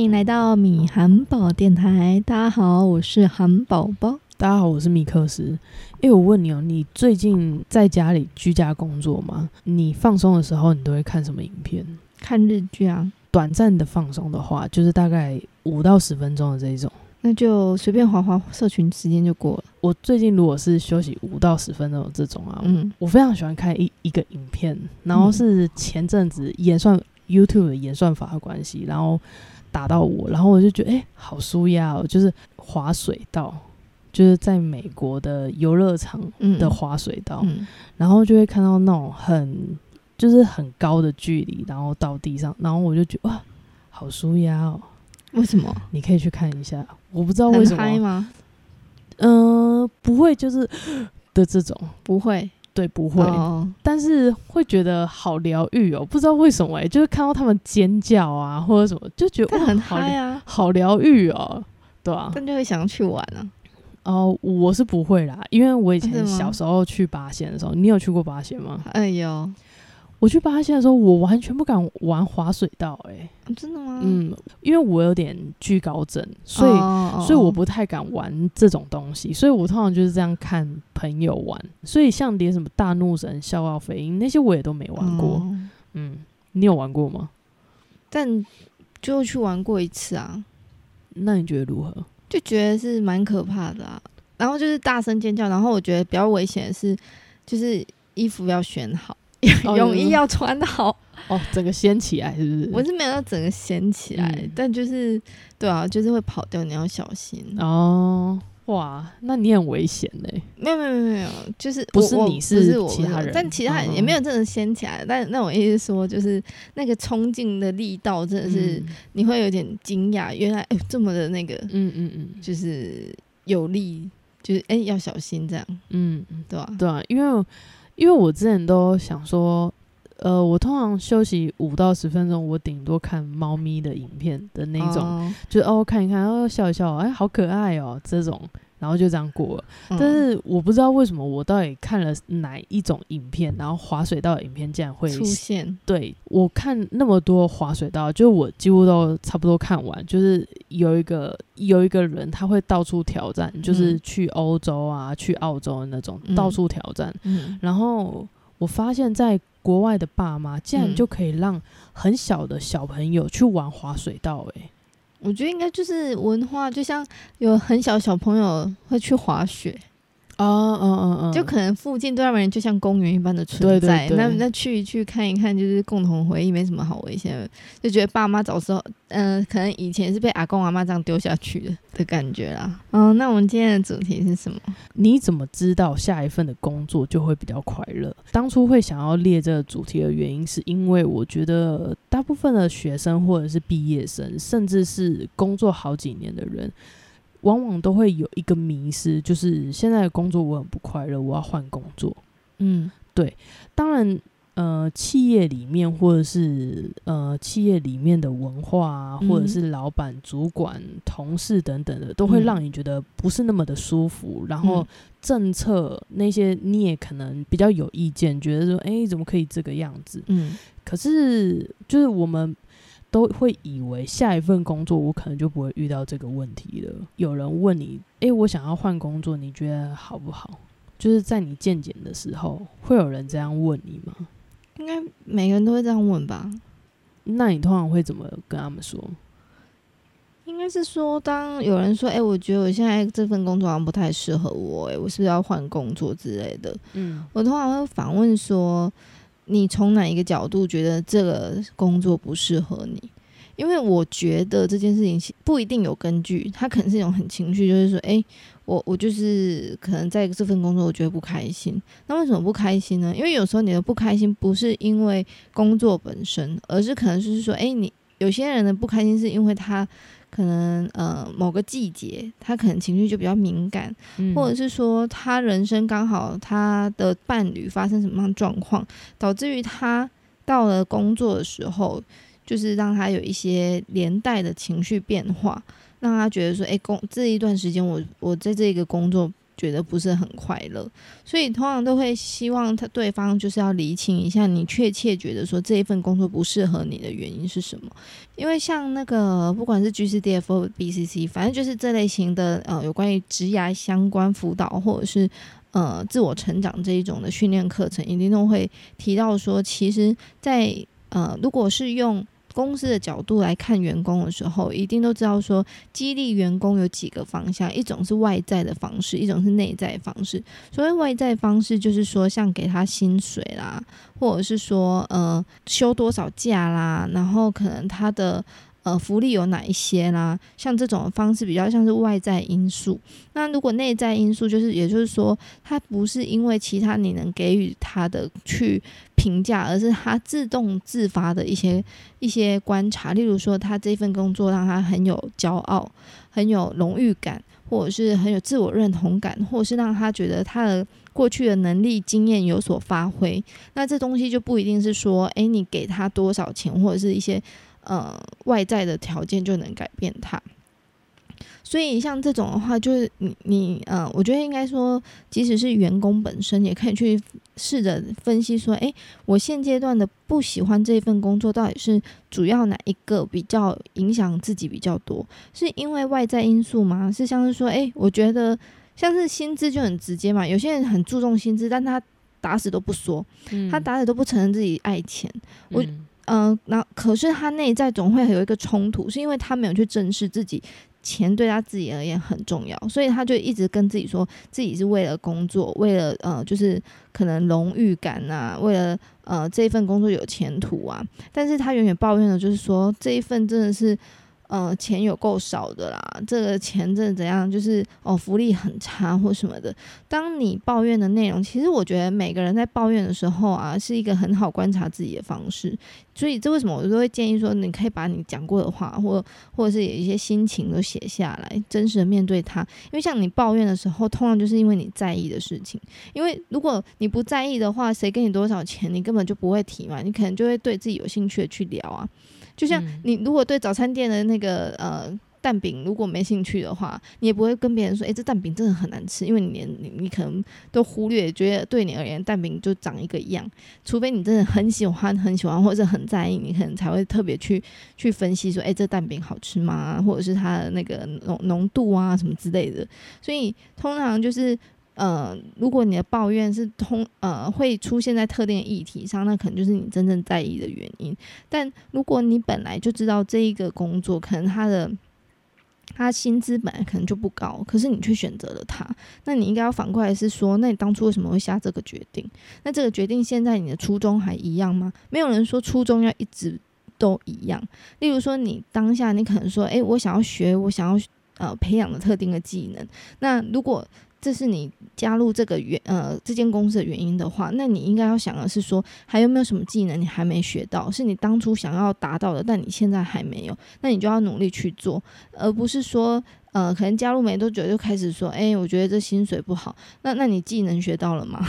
欢迎来到米韩宝电台。大家好，我是韩宝宝。大家好，我是米克斯。哎，我问你哦，你最近在家里居家工作吗？你放松的时候，你都会看什么影片？看日剧啊。短暂的放松的话，就是大概五到十分钟的这一种。那就随便划划社群，时间就过了。我最近如果是休息五到十分钟这种啊，嗯，我非常喜欢看一一个影片，然后是前阵子演算 YouTube 的演算法的关系，然后打到我，然后我就觉得哎，好舒压哦，就是滑水道。就是在美国的游乐场的滑水道，然后就会看到那种很就是很高的距离，然后到地上，然后我就觉得哇，好舒压哦。为什么？你可以去看一下，我不知道为什么吗？嗯，不会，就是的这种不会，对，不会，但是会觉得好疗愈哦。不知道为什么哎，就是看到他们尖叫啊或者什么，就觉得很嗨啊，好疗愈哦，对啊，但就会想要去玩啊。哦，我是不会啦，因为我以前小时候去八仙的时候，你有去过八仙吗？哎呦，我去巴西的时候，我完全不敢玩滑水道，哎，真的吗？嗯，因为我有点惧高症，所以所以我不太敢玩这种东西，所以我通常就是这样看朋友玩，所以像连什么大怒神、笑傲飞鹰那些我也都没玩过。嗯，你有玩过吗？但就去玩过一次啊。那你觉得如何？就觉得是蛮可怕的啊，然后就是大声尖叫，然后我觉得比较危险的是，就是衣服要选好，泳衣要穿好哦，整个掀起来是不是？我是没有整个掀起来，但就是对啊，就是会跑掉，你要小心哦。哇，那你很危险嘞！没有没有没有没有，就是不是你是其他人，但其他人也没有真的掀起来。但那我意思说，就是那个冲劲的力道真的是你会有点惊讶，原来哎这么的那个，嗯嗯嗯，就是有力，就是哎要小心这样，嗯，对吧？对啊，因为因为我之前都想说。呃，我通常休息五到十分钟，我顶多看猫咪的影片的那种，就哦看一看，哦笑一笑，哎，好可爱哦，这种，然后就这样过了。但是我不知道为什么，我到底看了哪一种影片，然后滑水道的影片竟然会出现。对我看那么多滑水道，就我几乎都差不多看完。就是有一个有一个人，他会到处挑战，就是去欧洲啊，去澳洲的那种，到处挑战。然后我发现，在国外的爸妈竟然就可以让很小的小朋友去玩滑水道，诶，我觉得应该就是文化，就像有很小小朋友会去滑雪。哦，哦哦哦，就可能附近对他们人就像公园一般的存在，那那去一去看一看，就是共同回忆，没什么好危险的，就觉得爸妈早时候，嗯，可能以前是被阿公阿妈这样丢下去的的感觉啦。嗯，那我们今天的主题是什么？你怎么知道下一份的工作就会比较快乐？当初会想要列这个主题的原因，是因为我觉得大部分的学生或者是毕业生，甚至是工作好几年的人。往往都会有一个迷失，就是现在的工作我很不快乐，我要换工作。嗯，对。当然，呃，企业里面或者是呃企业里面的文化啊，或者是老板、主管、同事等等的，都会让你觉得不是那么的舒服。然后政策那些你也可能比较有意见，觉得说，哎，怎么可以这个样子？嗯。可是，就是我们。都会以为下一份工作我可能就不会遇到这个问题了。有人问你，诶，我想要换工作，你觉得好不好？就是在你见检的时候，会有人这样问你吗？应该每个人都会这样问吧？那你通常会怎么跟他们说？应该是说，当有人说，诶，我觉得我现在这份工作好像不太适合我，哎，我是不是要换工作之类的？嗯，我通常会反问说。你从哪一个角度觉得这个工作不适合你？因为我觉得这件事情不一定有根据，它可能是一种很情绪，就是说，哎，我我就是可能在这份工作我觉得不开心。那为什么不开心呢？因为有时候你的不开心不是因为工作本身，而是可能就是说，哎，你有些人的不开心是因为他。可能呃某个季节，他可能情绪就比较敏感，或者是说他人生刚好他的伴侣发生什么样状况，导致于他到了工作的时候，就是让他有一些连带的情绪变化，让他觉得说，哎，工这一段时间我我在这个工作觉得不是很快乐，所以通常都会希望他对方就是要厘清一下，你确切觉得说这一份工作不适合你的原因是什么？因为像那个不管是 G C D F 或 B C C，反正就是这类型的呃有关于职涯相关辅导或者是呃自我成长这一种的训练课程，一定都会提到说，其实，在呃如果是用公司的角度来看员工的时候，一定都知道说激励员工有几个方向，一种是外在的方式，一种是内在方式。所谓外在方式，就是说像给他薪水啦，或者是说呃休多少假啦，然后可能他的。呃，福利有哪一些啦？像这种方式比较像是外在因素。那如果内在因素，就是也就是说，他不是因为其他你能给予他的去评价，而是他自动自发的一些一些观察。例如说，他这份工作让他很有骄傲、很有荣誉感，或者是很有自我认同感，或者是让他觉得他的过去的能力、经验有所发挥。那这东西就不一定是说，诶，你给他多少钱，或者是一些。呃，外在的条件就能改变他，所以像这种的话，就是你你呃，我觉得应该说，即使是员工本身，也可以去试着分析说，诶，我现阶段的不喜欢这份工作，到底是主要哪一个比较影响自己比较多？是因为外在因素吗？是像是说，诶，我觉得像是薪资就很直接嘛，有些人很注重薪资，但他打死都不说，他打死都不承认自己爱钱，我。嗯那可是他内在总会有一个冲突，是因为他没有去正视自己钱对他自己而言很重要，所以他就一直跟自己说自己是为了工作，为了呃，就是可能荣誉感呐，为了呃这一份工作有前途啊，但是他远远抱怨的就是说这一份真的是。呃，钱有够少的啦，这个钱真的怎样？就是哦，福利很差或什么的。当你抱怨的内容，其实我觉得每个人在抱怨的时候啊，是一个很好观察自己的方式。所以这为什么我都会建议说，你可以把你讲过的话，或或者是有一些心情都写下来，真实的面对它。因为像你抱怨的时候，通常就是因为你在意的事情。因为如果你不在意的话，谁给你多少钱，你根本就不会提嘛，你可能就会对自己有兴趣的去聊啊。就像你如果对早餐店的那个呃蛋饼如果没兴趣的话，你也不会跟别人说，诶，这蛋饼真的很难吃，因为你连你你可能都忽略，觉得对你而言蛋饼就长一个样。除非你真的很喜欢很喜欢或者很在意，你可能才会特别去去分析说，诶，这蛋饼好吃吗？或者是它的那个浓浓度啊什么之类的。所以通常就是。呃，如果你的抱怨是通呃会出现在特定的议题上，那可能就是你真正在意的原因。但如果你本来就知道这一个工作可能他的他薪资本来可能就不高，可是你却选择了他，那你应该要反过来是说，那你当初为什么会下这个决定？那这个决定现在你的初衷还一样吗？没有人说初衷要一直都一样。例如说，你当下你可能说，诶，我想要学，我想要呃培养的特定的技能。那如果这是你加入这个原呃这间公司的原因的话，那你应该要想的是说，还有没有什么技能你还没学到，是你当初想要达到的，但你现在还没有，那你就要努力去做，而不是说呃可能加入没多久就开始说，哎，我觉得这薪水不好，那那你技能学到了吗？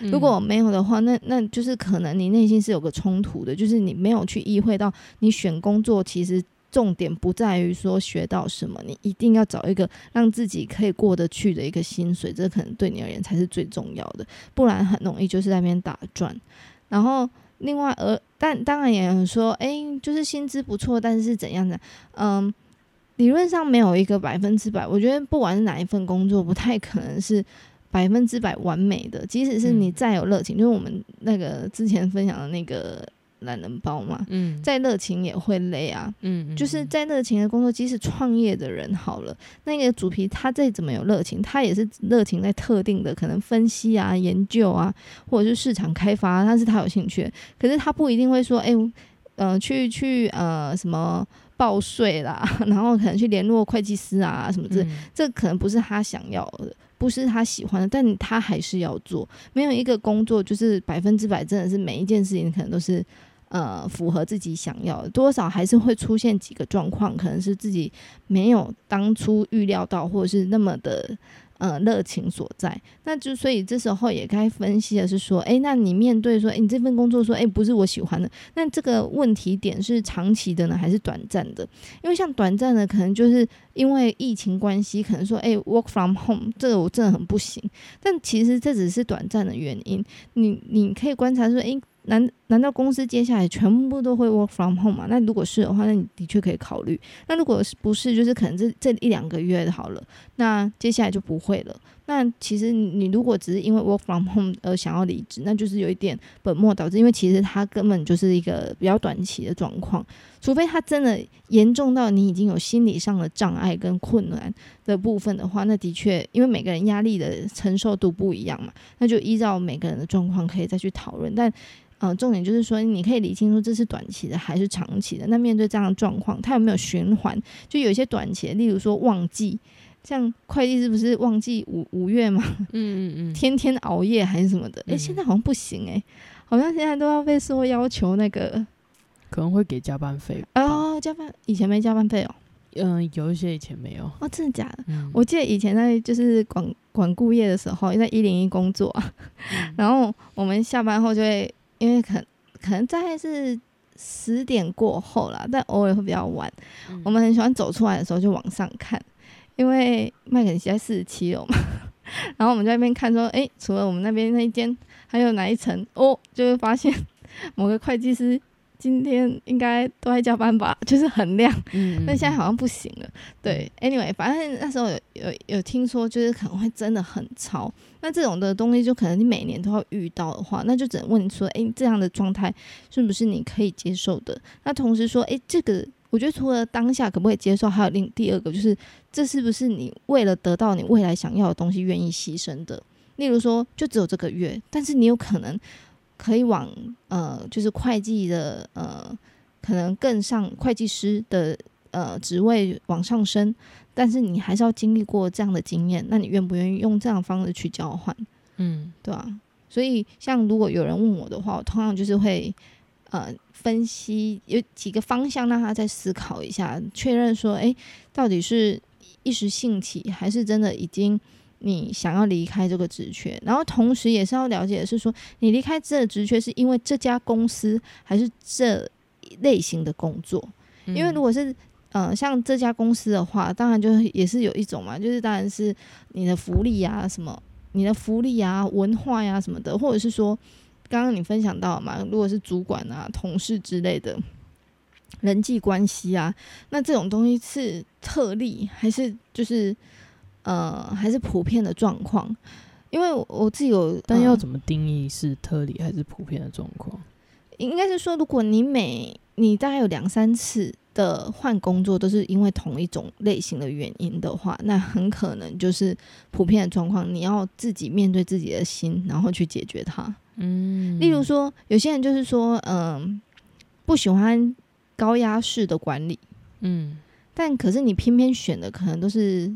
如果没有的话，那那就是可能你内心是有个冲突的，就是你没有去意会到你选工作其实。重点不在于说学到什么，你一定要找一个让自己可以过得去的一个薪水，这可能对你而言才是最重要的，不然很容易就是在那边打转。然后另外，而但当然也有说，哎，就是薪资不错，但是是怎样的？嗯，理论上没有一个百分之百，我觉得不管是哪一份工作，不太可能是百分之百完美的。即使是你再有热情，就是我们那个之前分享的那个。懒人包嘛，嗯，再热情也会累啊，嗯，就是在热情的工作，即使创业的人好了，那个主皮他再怎么有热情，他也是热情在特定的可能分析啊、研究啊，或者是市场开发，但是他有兴趣，可是他不一定会说，哎，呃，去去呃什么报税啦，然后可能去联络会计师啊什么之类，这可能不是他想要的，不是他喜欢的，但他还是要做。没有一个工作就是百分之百，真的是每一件事情可能都是。呃，符合自己想要的，多少还是会出现几个状况，可能是自己没有当初预料到，或者是那么的呃热情所在。那就所以这时候也该分析的是说，哎，那你面对说，哎，你这份工作说，哎，不是我喜欢的，那这个问题点是长期的呢，还是短暂的？因为像短暂的，可能就是因为疫情关系，可能说，哎，work from home 这个我真的很不行。但其实这只是短暂的原因，你你可以观察说，哎。难难道公司接下来全部都会 work from home 吗？那如果是的话，那你的确可以考虑。那如果是不是，就是可能这这一两个月好了，那接下来就不会了。那其实你如果只是因为 work from home 而想要离职，那就是有一点本末倒置，因为其实它根本就是一个比较短期的状况。除非它真的严重到你已经有心理上的障碍跟困难的部分的话，那的确，因为每个人压力的承受度不一样嘛，那就依照每个人的状况可以再去讨论。但嗯，重点就是说，你可以理清楚这是短期的还是长期的。那面对这样的状况，它有没有循环？就有一些短期，例如说旺季，像快递是不是旺季五五月嘛？嗯嗯嗯，天天熬夜还是什么的？哎，现在好像不行哎，好像现在都要被说要求那个，可能会给加班费哦，加班以前没加班费哦。嗯，有一些以前没有哦，真的假的？我记得以前在就是管管顾业的时候，在一零一工作，然后我们下班后就会。因为可可能大概是十点过后啦，但偶尔会比较晚。我们很喜欢走出来的时候就往上看，因为麦肯锡在四十七楼嘛。然后我们在那边看说，哎，除了我们那边那一间，还有哪一层？哦，就会发现 某个会计师。今天应该都在加班吧，就是很亮，嗯，但现在好像不行了。对，anyway，反正那时候有有有听说，就是可能会真的很超。那这种的东西，就可能你每年都要遇到的话，那就只能问说，哎，这样的状态是不是你可以接受的？那同时说，哎，这个我觉得除了当下可不可以接受，还有另第二个就是，这是不是你为了得到你未来想要的东西愿意牺牲的？例如说，就只有这个月，但是你有可能。可以往呃，就是会计的呃，可能更上会计师的呃职位往上升，但是你还是要经历过这样的经验，那你愿不愿意用这样的方式去交换？嗯，对吧？所以像如果有人问我的话，我通常就是会呃分析有几个方向，让他再思考一下，确认说，哎，到底是一时兴起，还是真的已经。你想要离开这个职缺，然后同时也是要了解的是说，你离开这个职缺是因为这家公司还是这类型的工作？因为如果是呃像这家公司的话，当然就也是有一种嘛，就是当然是你的福利啊什么，你的福利啊文化呀什么的，或者是说刚刚你分享到嘛，如果是主管啊同事之类的人际关系啊，那这种东西是特例还是就是？呃，还是普遍的状况，因为我自己有，但要怎么定义是特例还是普遍的状况？应该是说，如果你每你大概有两三次的换工作都是因为同一种类型的原因的话，那很可能就是普遍的状况。你要自己面对自己的心，然后去解决它。嗯，例如说，有些人就是说，嗯，不喜欢高压式的管理，嗯，但可是你偏偏选的可能都是。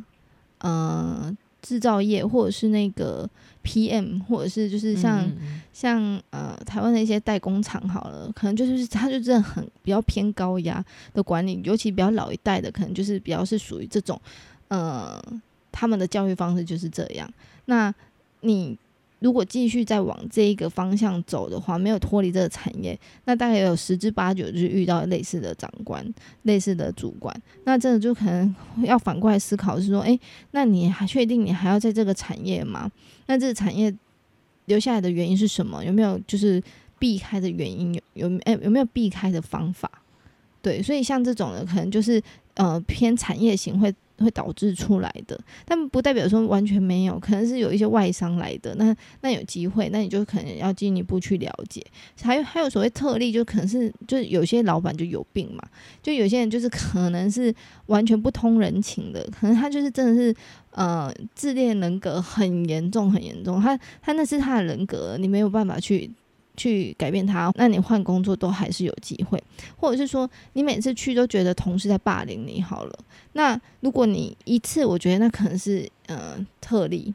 呃，制造业或者是那个 PM，或者是就是像像呃台湾的一些代工厂好了，可能就是他就真的很比较偏高压的管理，尤其比较老一代的，可能就是比较是属于这种呃他们的教育方式就是这样。那你。如果继续再往这一个方向走的话，没有脱离这个产业，那大概有十之八九就是遇到类似的长官、类似的主管。那这个就可能要反过来思考，是说，诶，那你还确定你还要在这个产业吗？那这个产业留下来的原因是什么？有没有就是避开的原因？有有诶，有没有避开的方法？对，所以像这种的，可能就是呃偏产业型会。会导致出来的，但不代表说完全没有，可能是有一些外商来的，那那有机会，那你就可能要进一步去了解。还有还有所谓特例，就可能是就是有些老板就有病嘛，就有些人就是可能是完全不通人情的，可能他就是真的是呃自恋人格很严重很严重，他他那是他的人格，你没有办法去。去改变他，那你换工作都还是有机会，或者是说你每次去都觉得同事在霸凌你好了。那如果你一次，我觉得那可能是呃特例。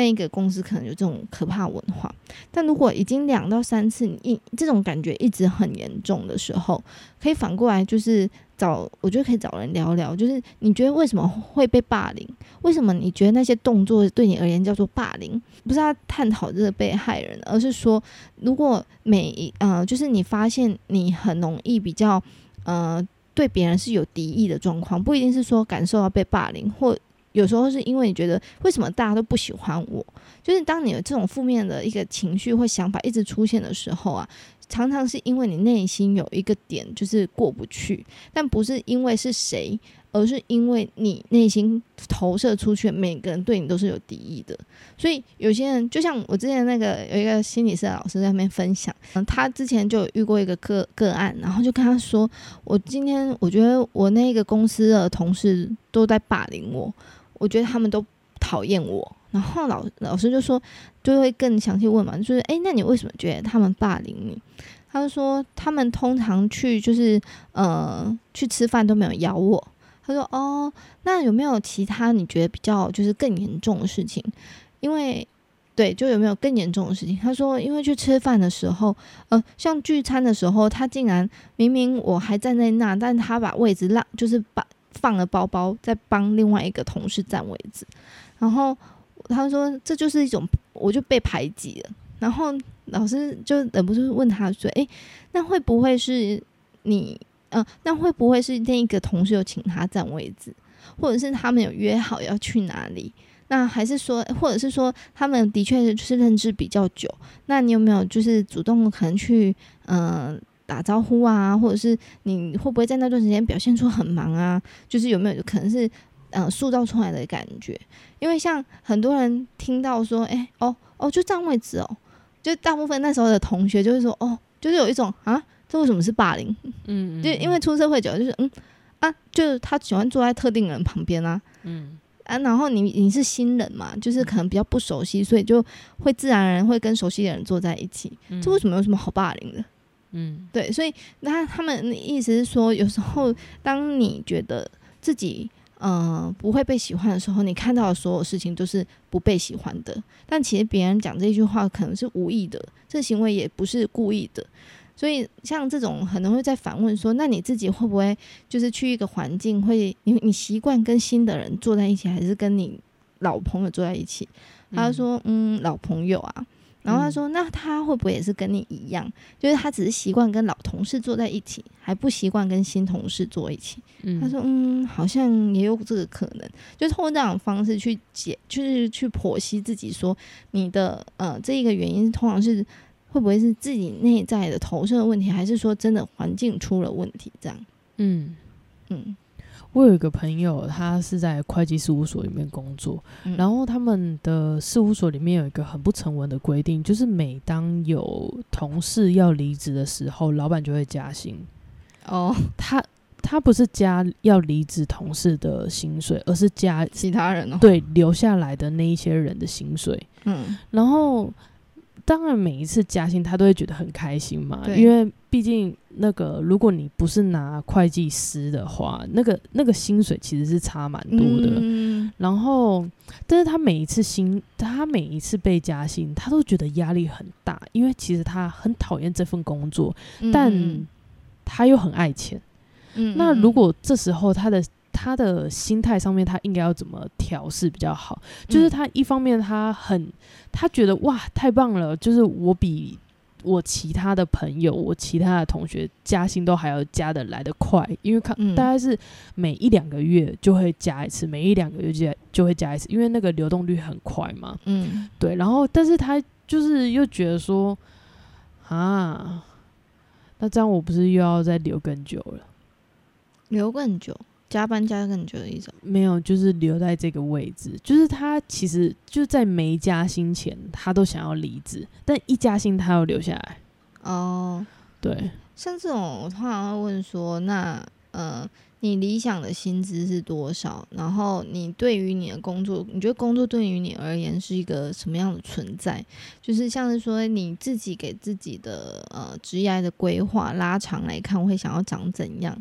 那一个公司可能有这种可怕文化。但如果已经两到三次，你这种感觉一直很严重的时候，可以反过来就是找，我觉得可以找人聊聊，就是你觉得为什么会被霸凌？为什么你觉得那些动作对你而言叫做霸凌？不是要探讨这个被害人，而是说，如果每一呃，就是你发现你很容易比较呃。对别人是有敌意的状况，不一定是说感受到被霸凌，或有时候是因为你觉得为什么大家都不喜欢我，就是当你有这种负面的一个情绪或想法一直出现的时候啊。常常是因为你内心有一个点就是过不去，但不是因为是谁，而是因为你内心投射出去，每个人对你都是有敌意的。所以有些人，就像我之前那个有一个心理师老师在那边分享，嗯，他之前就遇过一个个个案，然后就跟他说：“我今天我觉得我那个公司的同事都在霸凌我，我觉得他们都讨厌我。”然后老老师就说，就会更详细问嘛，就是哎，那你为什么觉得他们霸凌你？他就说他们通常去就是呃去吃饭都没有咬我。他说哦，那有没有其他你觉得比较就是更严重的事情？因为对，就有没有更严重的事情？他说，因为去吃饭的时候，呃，像聚餐的时候，他竟然明明我还站在那，但他把位置让就是把放了包包，在帮另外一个同事占位置，然后。他说：“这就是一种，我就被排挤了。”然后老师就忍不住问他说：“诶，那会不会是你？嗯，那会不会是那个同事有请他占位置，或者是他们有约好要去哪里？那还是说，或者是说他们的确是是认知比较久？那你有没有就是主动可能去嗯打招呼啊？或者是你会不会在那段时间表现出很忙啊？就是有没有可能是？”嗯，塑造出来的感觉，因为像很多人听到说，哎，哦，哦，就占位置哦，就大部分那时候的同学就会说，哦，就是有一种啊，这为什么是霸凌？嗯，就因为出社会久，就是嗯啊，就是他喜欢坐在特定人旁边啊，嗯啊，然后你你是新人嘛，就是可能比较不熟悉，所以就会自然而然会跟熟悉的人坐在一起，这为什么有什么好霸凌的？嗯，对，所以那他们的意思是说，有时候当你觉得自己。嗯，不会被喜欢的时候，你看到的所有事情都是不被喜欢的。但其实别人讲这句话可能是无意的，这行为也不是故意的。所以像这种可能会在反问说：那你自己会不会就是去一个环境，会你你习惯跟新的人坐在一起，还是跟你老朋友坐在一起？他说：嗯，老朋友啊。然后他说：“那他会不会也是跟你一样？就是他只是习惯跟老同事坐在一起，还不习惯跟新同事坐一起。”他说：“嗯，好像也有这个可能，就通过这种方式去解，就是去剖析自己，说你的呃这一个原因，通常是会不会是自己内在的投射的问题，还是说真的环境出了问题？这样，嗯嗯。”我有一个朋友，他是在会计事务所里面工作，然后他们的事务所里面有一个很不成文的规定，就是每当有同事要离职的时候，老板就会加薪。哦，他他不是加要离职同事的薪水，而是加其他人哦，对，留下来的那一些人的薪水。嗯，然后。当然，每一次加薪他都会觉得很开心嘛，因为毕竟那个如果你不是拿会计师的话，那个那个薪水其实是差蛮多的。然后，但是他每一次薪，他每一次被加薪，他都觉得压力很大，因为其实他很讨厌这份工作，但他又很爱钱。那如果这时候他的他的心态上面，他应该要怎么调试比较好？就是他一方面他很，他觉得哇太棒了，就是我比我其他的朋友、我其他的同学加薪都还要加的来得快，因为看大概是每一两个月就会加一次，每一两个月就就会加一次，因为那个流动率很快嘛。嗯，对。然后，但是他就是又觉得说啊，那这样我不是又要再留更久了？留更久。加班加更久的一种，没有，就是留在这个位置。就是他其实就在没加薪前，他都想要离职，但一加薪，他要留下来。哦，对，像这种，我通常会问说：那呃，你理想的薪资是多少？然后你对于你的工作，你觉得工作对于你而言是一个什么样的存在？就是像是说你自己给自己的呃职业的规划拉长来看，会想要长怎样？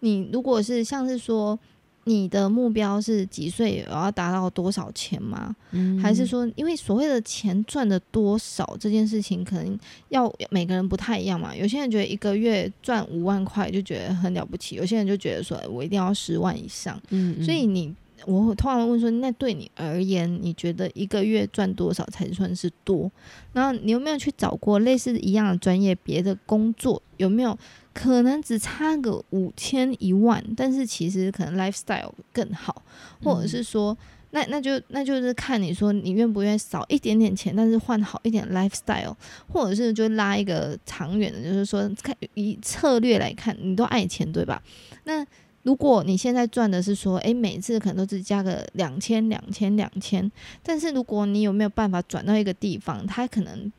你如果是像是说，你的目标是几岁我要达到多少钱吗？嗯，还是说，因为所谓的钱赚的多少这件事情，可能要每个人不太一样嘛。有些人觉得一个月赚五万块就觉得很了不起，有些人就觉得说我一定要十万以上。嗯，所以你我通常问说，那对你而言，你觉得一个月赚多少才算是多？然后你有没有去找过类似一样的专业，别的工作有没有？可能只差个五千一万，但是其实可能 lifestyle 更好，或者是说，那那就那就是看你说你愿不愿意少一点点钱，但是换好一点 lifestyle，或者是就拉一个长远的，就是说看以策略来看，你都爱钱对吧？那如果你现在赚的是说，诶，每次可能都只加个两千两千两千，但是如果你有没有办法转到一个地方，它可能。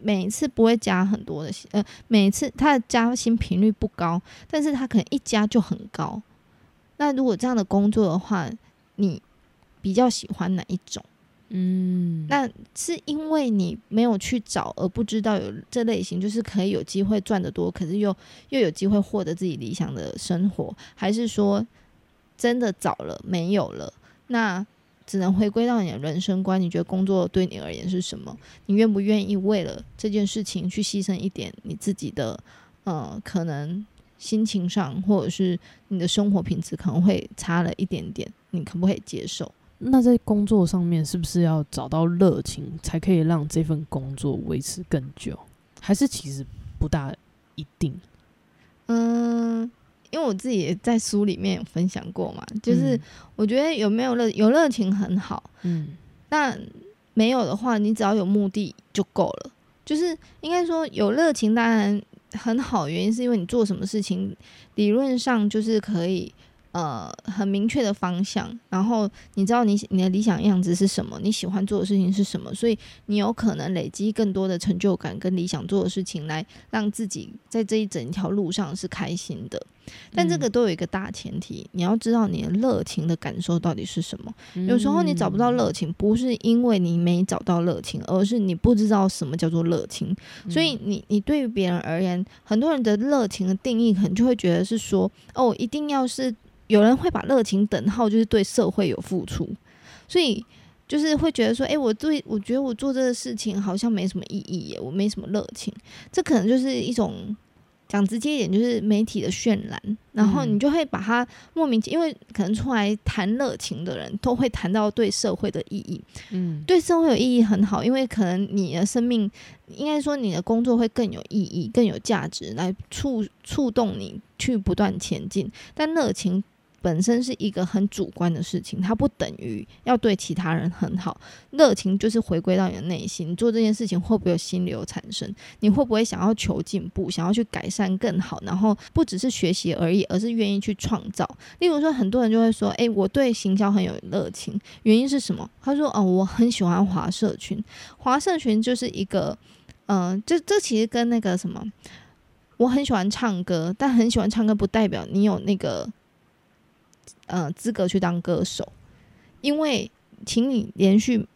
每一次不会加很多的薪，呃，每一次他的加薪频率不高，但是他可能一加就很高。那如果这样的工作的话，你比较喜欢哪一种？嗯，那是因为你没有去找而不知道有这类型，就是可以有机会赚得多，可是又又有机会获得自己理想的生活，还是说真的找了没有了？那？只能回归到你的人生观，你觉得工作对你而言是什么？你愿不愿意为了这件事情去牺牲一点你自己的，呃，可能心情上，或者是你的生活品质可能会差了一点点，你可不可以接受？那在工作上面，是不是要找到热情，才可以让这份工作维持更久？还是其实不大一定？嗯。因为我自己也在书里面有分享过嘛，就是我觉得有没有热有热情很好，嗯，那没有的话，你只要有目的就够了。就是应该说有热情当然很好，原因是因为你做什么事情理论上就是可以。呃，很明确的方向，然后你知道你你的理想样子是什么，你喜欢做的事情是什么，所以你有可能累积更多的成就感跟理想做的事情，来让自己在这一整条路上是开心的。但这个都有一个大前提，你要知道你的热情的感受到底是什么。有时候你找不到热情，不是因为你没找到热情，而是你不知道什么叫做热情。所以你你对于别人而言，很多人的热情的定义，可能就会觉得是说，哦，一定要是。有人会把热情等号就是对社会有付出，所以就是会觉得说，哎，我对我觉得我做这个事情好像没什么意义耶，我没什么热情。这可能就是一种讲直接一点，就是媒体的渲染。然后你就会把它莫名其，因为可能出来谈热情的人都会谈到对社会的意义。嗯，对社会有意义很好，因为可能你的生命，应该说你的工作会更有意义、更有价值，来触触动你去不断前进。但热情。本身是一个很主观的事情，它不等于要对其他人很好。热情就是回归到你的内心，做这件事情会不会有心流产生？你会不会想要求进步，想要去改善更好？然后不只是学习而已，而是愿意去创造。例如说，很多人就会说：“诶，我对行销很有热情，原因是什么？”他说：“哦，我很喜欢华社群。华社群就是一个，嗯，这这其实跟那个什么，我很喜欢唱歌，但很喜欢唱歌不代表你有那个。”呃，资格去当歌手，因为请你连续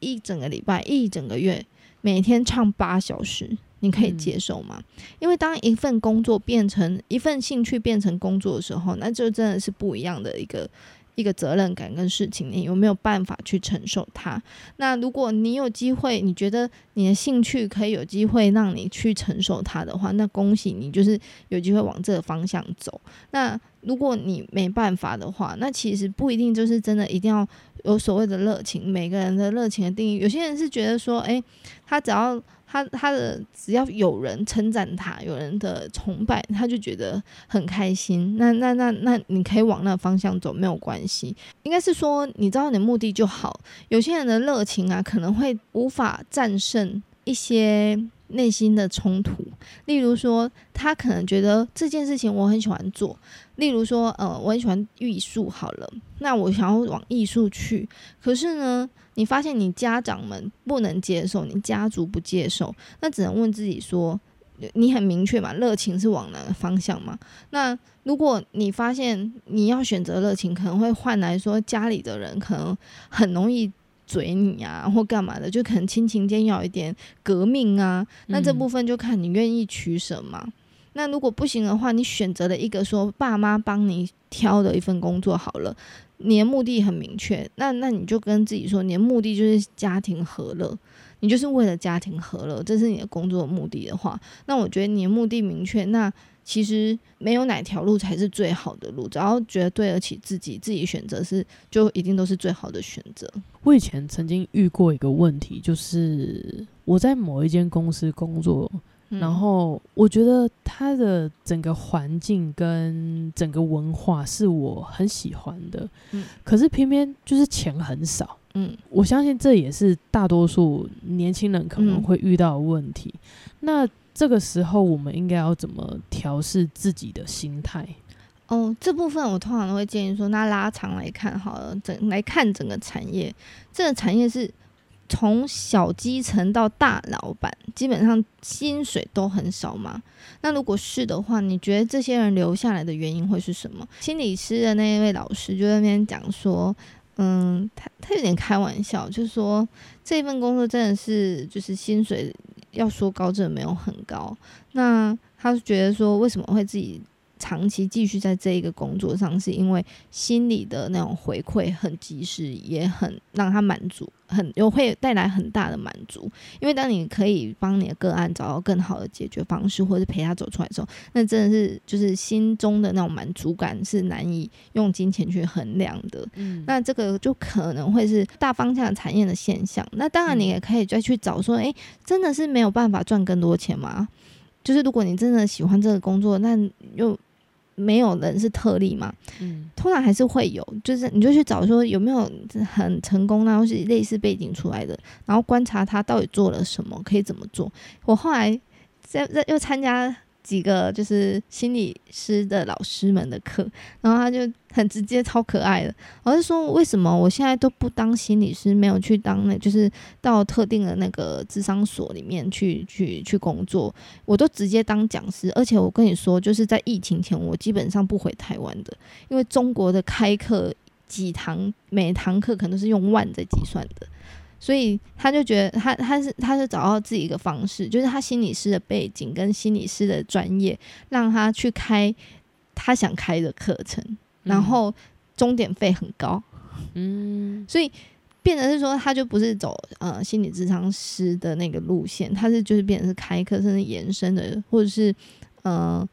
一整个礼拜、一整个月，每天唱八小时，你可以接受吗？因为当一份工作变成一份兴趣变成工作的时候，那就真的是不一样的一个。一个责任感跟事情，你有没有办法去承受它？那如果你有机会，你觉得你的兴趣可以有机会让你去承受它的话，那恭喜你，就是有机会往这个方向走。那如果你没办法的话，那其实不一定就是真的一定要有所谓的热情。每个人的热情的定义，有些人是觉得说，诶，他只要。他他的只要有人称赞他，有人的崇拜，他就觉得很开心。那那那那，你可以往那方向走，没有关系。应该是说，你知道你的目的就好。有些人的热情啊，可能会无法战胜一些内心的冲突。例如说，他可能觉得这件事情我很喜欢做。例如说，呃，我很喜欢艺术，好了，那我想要往艺术去。可是呢？你发现你家长们不能接受，你家族不接受，那只能问自己说：你很明确嘛？热情是往哪个方向嘛？那如果你发现你要选择热情，可能会换来说家里的人可能很容易嘴你啊，或干嘛的，就可能亲情间要一点革命啊。那这部分就看你愿意取舍嘛。那如果不行的话，你选择了一个说爸妈帮你挑的一份工作好了，你的目的很明确，那那你就跟自己说，你的目的就是家庭和乐，你就是为了家庭和乐，这是你的工作目的的话，那我觉得你的目的明确，那其实没有哪条路才是最好的路，只要觉得对得起自己，自己选择是就一定都是最好的选择。我以前曾经遇过一个问题，就是我在某一间公司工作。然后我觉得它的整个环境跟整个文化是我很喜欢的，嗯，可是偏偏就是钱很少，嗯，我相信这也是大多数年轻人可能会遇到的问题。那这个时候我们应该要怎么调试自己的心态？哦，这部分我通常都会建议说，那拉长来看好了，整来看整个产业，这个产业是。从小基层到大老板，基本上薪水都很少嘛。那如果是的话，你觉得这些人留下来的原因会是什么？心理师的那一位老师就在那边讲说，嗯，他他有点开玩笑，就是说这份工作真的是就是薪水要说高，真的没有很高。那他觉得说，为什么会自己？长期继续在这一个工作上，是因为心里的那种回馈很及时，也很让他满足，很又会带来很大的满足。因为当你可以帮你的个案找到更好的解决方式，或者是陪他走出来的时候，那真的是就是心中的那种满足感是难以用金钱去衡量的。嗯，那这个就可能会是大方向产业的现象。那当然，你也可以再去找说，哎，真的是没有办法赚更多钱吗？就是如果你真的喜欢这个工作，那又没有人是特例嘛？嗯，通常还是会有，就是你就去找说有没有很成功，然后是类似背景出来的，然后观察他到底做了什么，可以怎么做。我后来在在又参加。几个就是心理师的老师们的课，然后他就很直接、超可爱的。我就说，为什么我现在都不当心理师，没有去当那，就是到特定的那个智商所里面去去去工作，我都直接当讲师。而且我跟你说，就是在疫情前，我基本上不回台湾的，因为中国的开课几堂，每堂课可能都是用万在计算的。所以他就觉得他他是他是找到自己一个方式，就是他心理师的背景跟心理师的专业，让他去开他想开的课程，然后终点费很高，嗯，所以变成是说他就不是走呃心理智商师的那个路线，他是就是变成是开课甚至延伸的，或者是呃。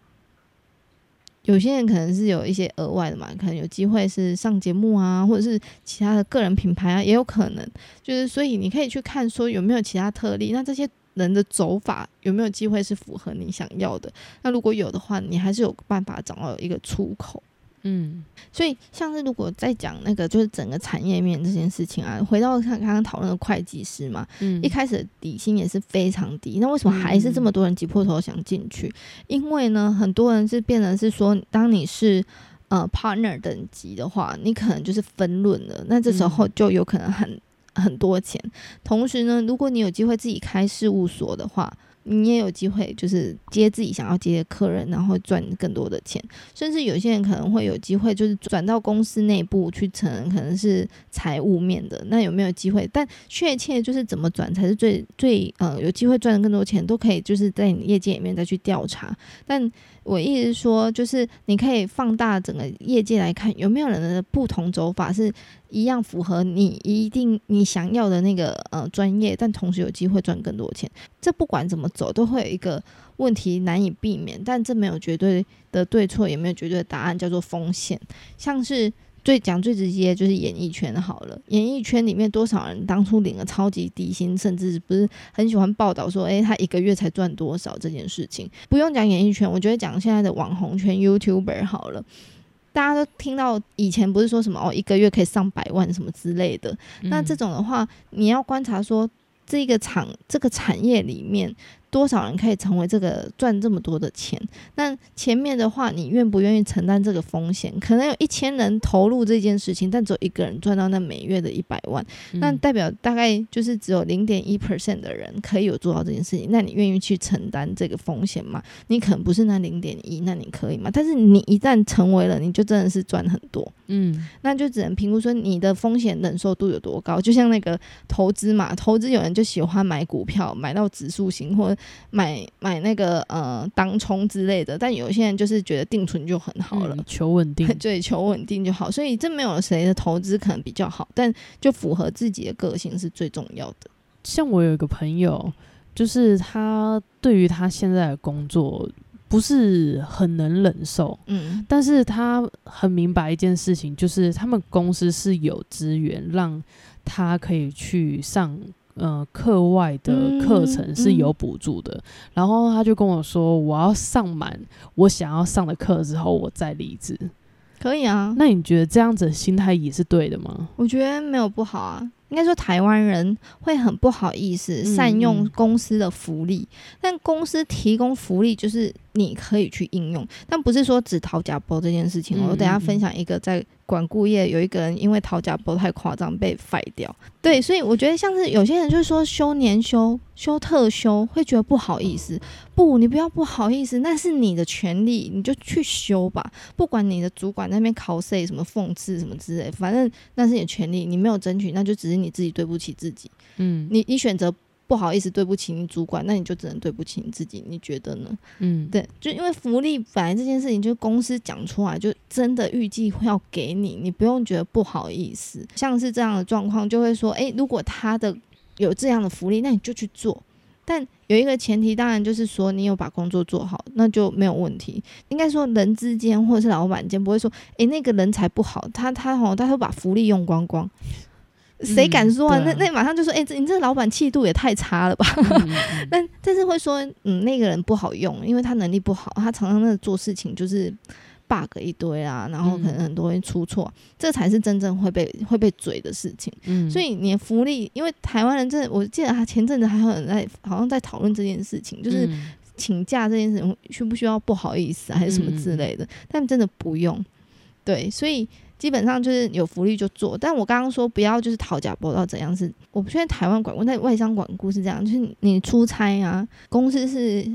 有些人可能是有一些额外的嘛，可能有机会是上节目啊，或者是其他的个人品牌啊，也有可能。就是所以你可以去看说有没有其他特例，那这些人的走法有没有机会是符合你想要的？那如果有的话，你还是有办法找到一个出口。嗯，所以像是如果在讲那个就是整个产业面这件事情啊，回到像刚刚讨论的会计师嘛，嗯，一开始底薪也是非常低，那为什么还是这么多人挤破头想进去？因为呢，很多人是变成是说，当你是呃 partner 等级的话，你可能就是分论了，那这时候就有可能很很多钱。同时呢，如果你有机会自己开事务所的话。你也有机会，就是接自己想要接的客人，然后赚更多的钱。甚至有些人可能会有机会，就是转到公司内部去成，可能是财务面的。那有没有机会？但确切就是怎么转才是最最呃有机会赚更多钱，都可以就是在你业界里面再去调查。但我意思说，就是你可以放大整个业界来看，有没有人的不同走法是一样符合你一定你想要的那个呃专业，但同时有机会赚更多钱。这不管怎么走，都会有一个问题难以避免，但这没有绝对的对错，也没有绝对的答案，叫做风险，像是。最讲最直接就是演艺圈好了，演艺圈里面多少人当初领了超级低薪，甚至不是很喜欢报道说，诶，他一个月才赚多少这件事情。不用讲演艺圈，我觉得讲现在的网红圈 YouTuber 好了，大家都听到以前不是说什么哦，一个月可以上百万什么之类的。那这种的话，你要观察说这个厂这个产业里面。多少人可以成为这个赚这么多的钱？那前面的话，你愿不愿意承担这个风险？可能有一千人投入这件事情，但只有一个人赚到那每月的一百万，那代表大概就是只有零点一 percent 的人可以有做到这件事情。那你愿意去承担这个风险吗？你可能不是那零点一，那你可以吗？但是你一旦成为了，你就真的是赚很多。嗯，那就只能评估说你的风险忍受度有多高。就像那个投资嘛，投资有人就喜欢买股票，买到指数型或。买买那个呃当冲之类的，但有些人就是觉得定存就很好了，求稳定，对，求稳定就好。所以这没有谁的投资可能比较好，但就符合自己的个性是最重要的。像我有一个朋友，就是他对于他现在的工作。不是很能忍受，嗯，但是他很明白一件事情，就是他们公司是有资源让他可以去上呃课外的课程是有补助的，然后他就跟我说，我要上满我想要上的课之后，我再离职，可以啊？那你觉得这样子心态也是对的吗？我觉得没有不好啊。应该说，台湾人会很不好意思善用公司的福利，但公司提供福利就是你可以去应用，但不是说只掏假包这件事情。我等下分享一个在。管顾业有一个人因为讨假包太夸张被废掉，对，所以我觉得像是有些人就是说休年休、休特休会觉得不好意思，不，你不要不好意思，那是你的权利，你就去休吧，不管你的主管那边考试什么讽刺什么之类，反正那是你的权利，你没有争取，那就只是你自己对不起自己，嗯，你你选择。不好意思，对不起你主管，那你就只能对不起你自己，你觉得呢？嗯，对，就因为福利本来这件事情，就公司讲出来，就真的预计会要给你，你不用觉得不好意思。像是这样的状况，就会说，诶，如果他的有这样的福利，那你就去做。但有一个前提，当然就是说你有把工作做好，那就没有问题。应该说人之间或者是老板间不会说，诶，那个人才不好，他他哦，他会把福利用光光。谁敢说啊？那那马上就说，哎，这你这老板气度也太差了吧？但但是会说，嗯，那个人不好用，因为他能力不好，他常常那做事情就是 bug 一堆啊，然后可能很多人出错，这才是真正会被会被嘴的事情。嗯，所以你的福利，因为台湾人真的，我记得他前阵子还有人在好像在讨论这件事情，就是请假这件事情需不需要不好意思还是什么之类的，但真的不用。对，所以。基本上就是有福利就做，但我刚刚说不要就是讨价包到怎样是，我不确定台湾管顾，但外商管顾是这样，就是你出差啊，公司是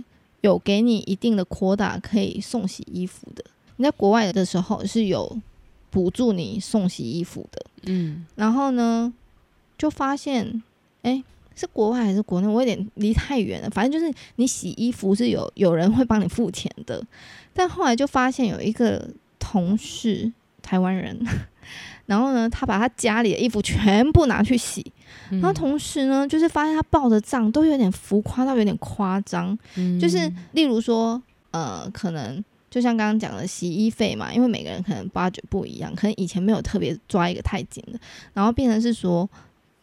有给你一定的扩大可以送洗衣服的。你在国外的时候是有补助你送洗衣服的，嗯，然后呢就发现，哎，是国外还是国内？我有点离太远了，反正就是你洗衣服是有有人会帮你付钱的，但后来就发现有一个同事。台湾人，然后呢，他把他家里的衣服全部拿去洗，然后同时呢，就是发现他报的账都有点浮夸到有点夸张，就是例如说，呃，可能就像刚刚讲的洗衣费嘛，因为每个人可能 budget 不一样，可能以前没有特别抓一个太紧的，然后变成是说。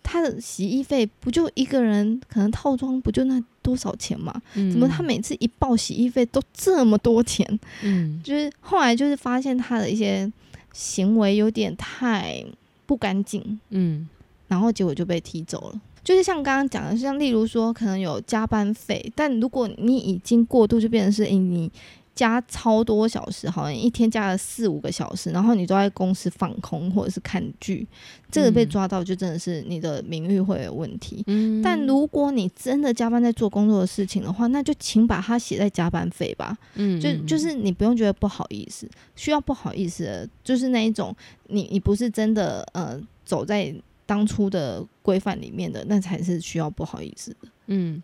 他的洗衣费不就一个人可能套装不就那多少钱嘛？怎么他每次一报洗衣费都这么多钱？嗯，就是后来就是发现他的一些行为有点太不干净，嗯，然后结果就被踢走了。就是像刚刚讲的，像例如说可能有加班费，但如果你已经过度，就变成是你。加超多小时，好像一天加了四五个小时，然后你都在公司放空或者是看剧，这个被抓到就真的是你的名誉会有问题。嗯，但如果你真的加班在做工作的事情的话，那就请把它写在加班费吧。嗯，就就是你不用觉得不好意思，需要不好意思的，就是那一种你你不是真的呃走在当初的规范里面的，那才是需要不好意思的。嗯。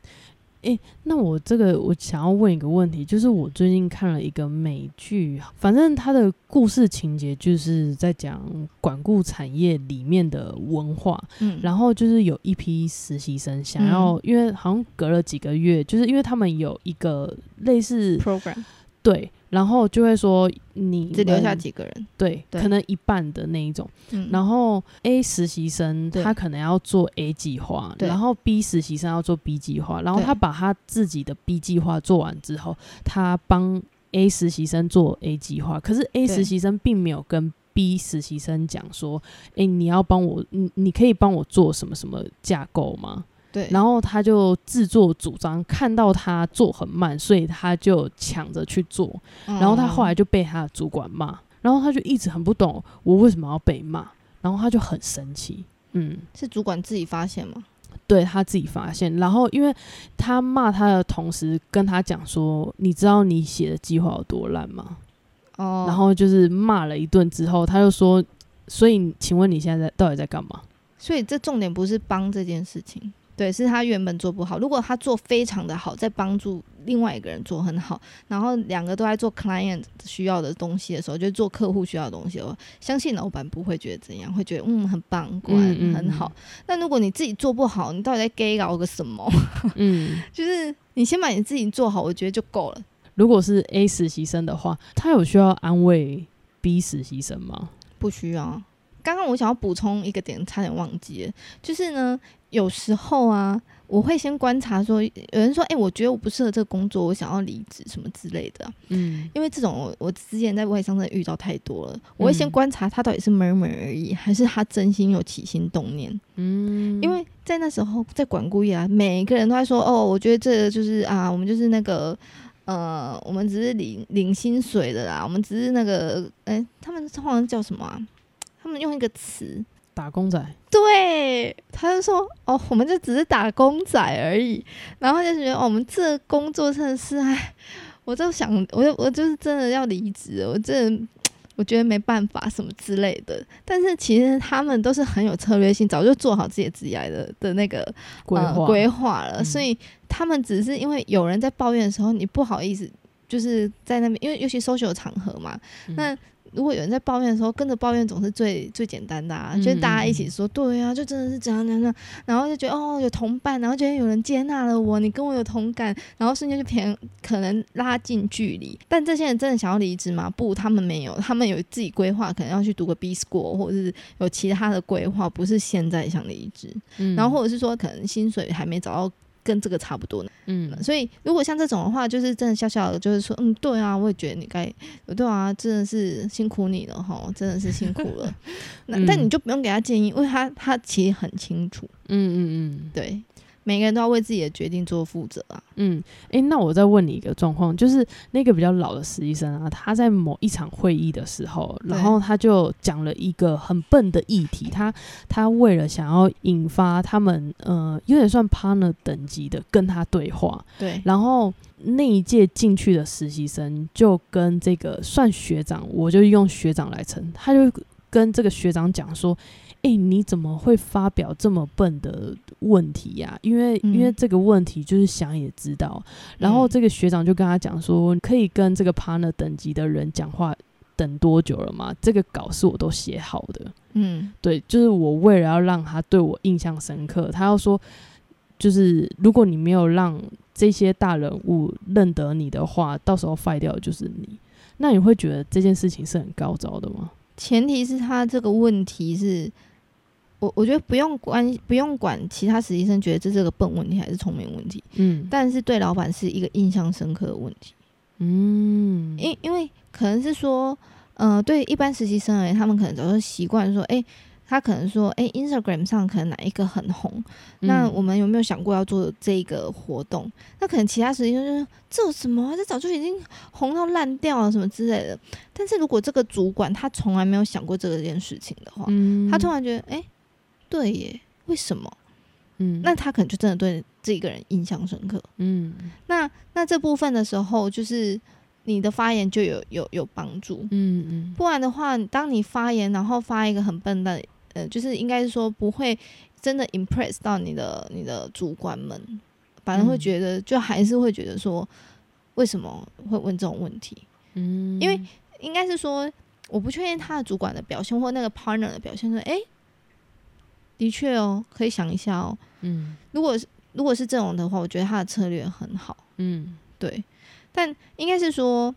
诶，那我这个我想要问一个问题，就是我最近看了一个美剧，反正它的故事情节就是在讲管顾产业里面的文化，嗯，然后就是有一批实习生想要，因为好像隔了几个月，就是因为他们有一个类似 program，对。然后就会说你只留下几个人，对，可能一半的那一种。然后 A 实习生他可能要做 A 计划，然后 B 实习生要做 B 计划。然后他把他自己的 B 计划做完之后，他帮 A 实习生做 A 计划。可是 A 实习生并没有跟 B 实习生讲说：“哎，你要帮我，你你可以帮我做什么什么架构吗？”对，然后他就自作主张，看到他做很慢，所以他就抢着去做。然后他后来就被他的主管骂，然后他就一直很不懂我为什么要被骂，然后他就很生气。嗯，是主管自己发现吗？对他自己发现，然后因为他骂他的同时跟他讲说：“你知道你写的计划有多烂吗？”哦，然后就是骂了一顿之后，他就说：“所以请问你现在在到底在干嘛？”所以这重点不是帮这件事情。对，是他原本做不好。如果他做非常的好，在帮助另外一个人做很好，然后两个都在做 client 需要的东西的时候，就做客户需要的东西，我相信老板不会觉得怎样，会觉得嗯很棒，果然很好。但如果你自己做不好，你到底在 gay 搞个什么？嗯，就是你先把你自己做好，我觉得就够了。如果是 A 实习生的话，他有需要安慰 B 实习生吗？不需要。刚刚我想要补充一个点，差点忘记了，就是呢，有时候啊，我会先观察说，有人说，哎，我觉得我不适合这个工作，我想要离职什么之类的。嗯，因为这种我我之前在外商真的遇到太多了，我会先观察他到底是 murmur 而已，还是他真心有起心动念。嗯，因为在那时候在管顾业啊，每一个人都在说，哦，我觉得这就是啊，我们就是那个。呃，我们只是领领薪水的啦，我们只是那个，哎，他们好像叫什么啊？他们用一个词，打工仔。对，他就说，哦，我们就只是打工仔而已。然后就觉得，哦，我们这工作真的是，哎，我就想，我就我就是真的要离职，我这。我觉得没办法什么之类的，但是其实他们都是很有策略性，早就做好自己的职业的的那个规划规划了，所以他们只是因为有人在抱怨的时候，你不好意思，就是在那边，因为尤其 social 场合嘛，那。如果有人在抱怨的时候，跟着抱怨总是最最简单的啊，就是大家一起说，对啊，就真的是这样怎样，然后就觉得哦有同伴，然后觉得有人接纳了我，你跟我有同感，然后瞬间就偏可能拉近距离。但这些人真的想要离职吗？不，他们没有，他们有自己规划，可能要去读个 B school，或者是有其他的规划，不是现在想离职。然后或者是说，可能薪水还没找到。跟这个差不多呢，嗯，所以如果像这种的话，就是真的笑笑的，就是说，嗯，对啊，我也觉得你该，对啊，真的是辛苦你了哈，真的是辛苦了。那但你就不用给他建议，因为他他其实很清楚，嗯嗯嗯，对。每个人都要为自己的决定做负责啊。嗯，诶，那我再问你一个状况，就是那个比较老的实习生啊，他在某一场会议的时候，然后他就讲了一个很笨的议题，他他为了想要引发他们呃有点算 partner 等级的跟他对话，对，然后那一届进去的实习生就跟这个算学长，我就用学长来称，他就跟这个学长讲说。哎，你怎么会发表这么笨的问题呀？因为因为这个问题就是想也知道，然后这个学长就跟他讲说，可以跟这个 partner 等级的人讲话，等多久了吗？这个稿是我都写好的。嗯，对，就是我为了要让他对我印象深刻，他要说，就是如果你没有让这些大人物认得你的话，到时候坏掉就是你。那你会觉得这件事情是很高招的吗？前提是他这个问题是。我我觉得不用关不用管其他实习生觉得这是个笨问题还是聪明问题，嗯，但是对老板是一个印象深刻的问题，嗯，因因为可能是说，呃，对一般实习生而言，他们可能早就习惯说，哎，他可能说，哎，Instagram 上可能哪一个很红，那我们有没有想过要做这个活动？那可能其他实习生就是这有什么？这早就已经红到烂掉了什么之类的。但是如果这个主管他从来没有想过这个件事情的话，他突然觉得，哎。对耶，为什么？嗯，那他可能就真的对这个人印象深刻。嗯，那那这部分的时候，就是你的发言就有有有帮助。嗯嗯，不然的话，当你发言然后发一个很笨的，呃，就是应该是说不会真的 impress 到你的你的主管们，反而会觉得就还是会觉得说，为什么会问这种问题？嗯，因为应该是说，我不确定他的主管的表现或那个 partner 的表现，说，哎。的确哦，可以想一下哦。嗯，如果是如果是这种的话，我觉得他的策略很好。嗯，对。但应该是说，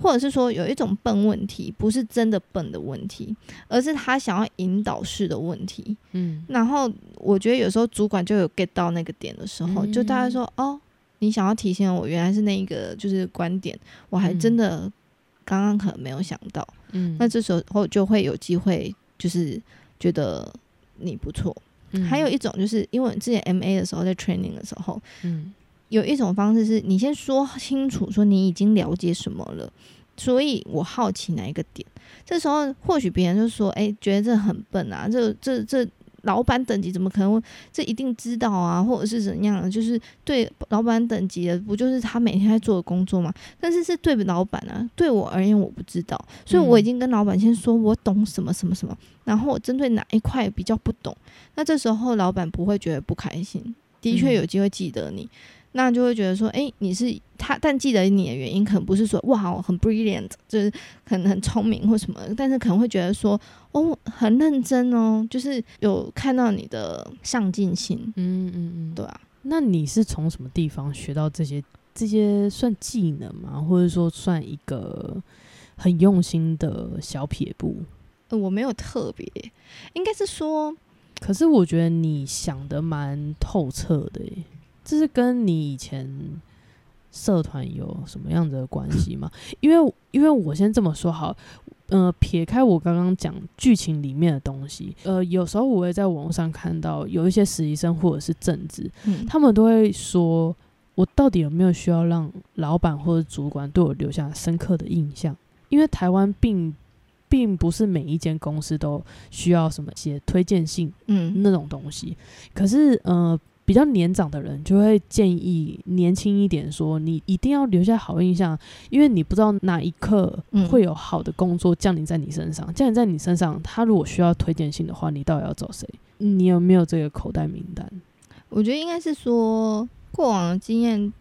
或者是说，有一种笨问题，不是真的笨的问题，而是他想要引导式的问题。嗯，然后我觉得有时候主管就有 get 到那个点的时候，就大家说：“哦，你想要体现我原来是那一个就是观点，我还真的刚刚可能没有想到。”嗯，那这时候就会有机会，就是觉得。你不错，还有一种就是因为之前 M A 的时候在 training 的时候，嗯，有一种方式是你先说清楚，说你已经了解什么了，所以我好奇哪一个点，这时候或许别人就说，哎，觉得这很笨啊，这这这。老板等级怎么可能？这一定知道啊，或者是怎样？就是对老板等级的，不就是他每天在做的工作吗？但是是对老板啊，对我而言我不知道，所以我已经跟老板先说我懂什么什么什么，然后我针对哪一块比较不懂，那这时候老板不会觉得不开心，的确有机会记得你，那就会觉得说，哎，你是他，但记得你的原因可能不是说哇，很 brilliant，就是可能很聪明或什么，但是可能会觉得说，哦，很认真哦，就是有看到你的上进心，嗯嗯嗯，对啊。那你是从什么地方学到这些这些算技能吗？或者说算一个很用心的小撇步？呃我没有特别，应该是说，可是我觉得你想的蛮透彻的，这是跟你以前社团有什么样的关系吗？因为，因为我先这么说好，呃，撇开我刚刚讲剧情里面的东西，呃，有时候我会在网络上看到有一些实习生或者是正职，他们都会说，我到底有没有需要让老板或者主管对我留下深刻的印象？因为台湾并。并不是每一间公司都需要什么写推荐信，嗯，那种东西。可是，呃，比较年长的人就会建议年轻一点说，你一定要留下好印象，因为你不知道哪一刻会有好的工作降临在你身上。降临在你身上，他如果需要推荐信的话，你到底要找谁？你有没有这个口袋名单？我觉得应该是说过往的经验，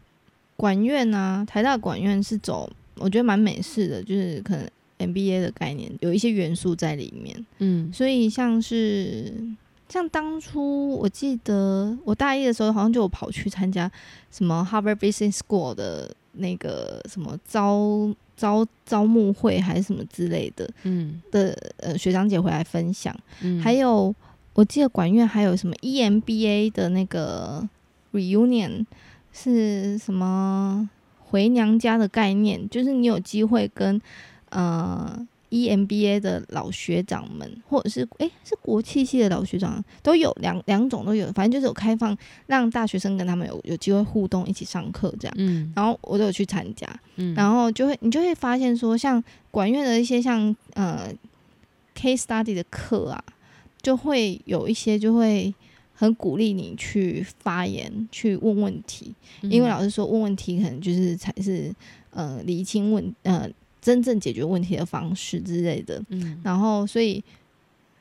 管院啊，台大管院是走，我觉得蛮美式的，就是可能。MBA 的概念有一些元素在里面，嗯，所以像是像当初我记得我大一的时候，好像就有跑去参加什么 Harvard Business School 的那个什么招招招募会还是什么之类的，嗯的呃学长姐回来分享，嗯，还有我记得管院还有什么 EMBA 的那个 reunion 是什么回娘家的概念，就是你有机会跟。呃，EMBA 的老学长们，或者是诶，是国际系的老学长，都有两两种都有，反正就是有开放让大学生跟他们有有机会互动，一起上课这样。嗯，然后我都有去参加，嗯，然后就会你就会发现说，像管院的一些像呃 case study 的课啊，就会有一些就会很鼓励你去发言，去问问题，因为老师说问问题可能就是才是呃厘清问呃。真正解决问题的方式之类的，嗯，然后所以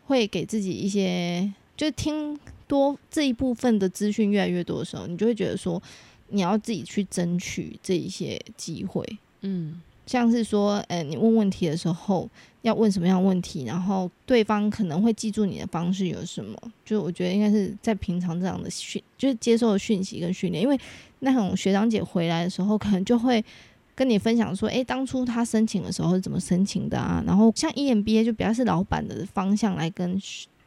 会给自己一些，就听多这一部分的资讯越来越多的时候，你就会觉得说，你要自己去争取这一些机会，嗯，像是说，呃，你问问题的时候要问什么样问题，然后对方可能会记住你的方式有什么，就我觉得应该是在平常这样的训，就是接受的讯息跟训练，因为那种学长姐回来的时候，可能就会。跟你分享说，哎，当初他申请的时候是怎么申请的啊？然后像 EMBA 就比较是老板的方向来跟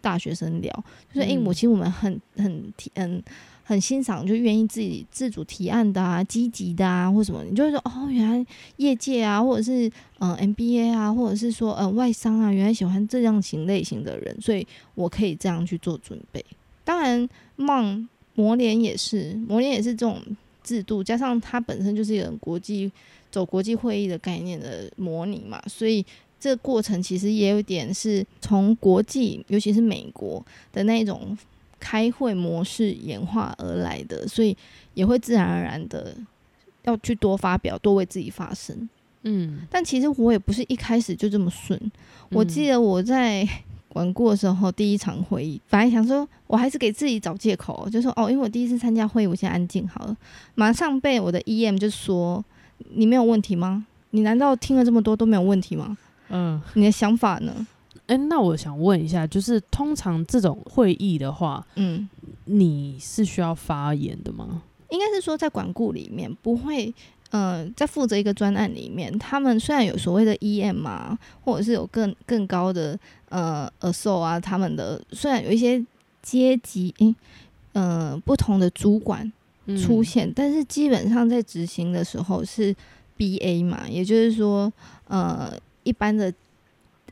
大学生聊，就是哎，母亲我们很很提嗯很欣赏，就愿意自己自主提案的啊，积极的啊，或什么，你就会说哦，原来业界啊，或者是嗯 MBA 啊，或者是说嗯外商啊，原来喜欢这样型类型的人，所以我可以这样去做准备。当然，梦磨联也是磨联也是这种制度，加上它本身就是一个国际。走国际会议的概念的模拟嘛，所以这个过程其实也有点是从国际，尤其是美国的那种开会模式演化而来的，所以也会自然而然的要去多发表，多为自己发声。嗯，但其实我也不是一开始就这么顺。我记得我在管过的时候，第一场会议，本来想说我还是给自己找借口，就说哦，因为我第一次参加会议，我先安静好了。马上被我的 EM 就说。你没有问题吗？你难道听了这么多都没有问题吗？嗯，你的想法呢？哎，那我想问一下，就是通常这种会议的话，嗯，你是需要发言的吗？应该是说在管顾里面不会，嗯，在负责一个专案里面，他们虽然有所谓的 EM 啊，或者是有更更高的呃 ASO 啊，他们的虽然有一些阶级，嗯，不同的主管。出现，但是基本上在执行的时候是 B A 嘛，也就是说，呃，一般的，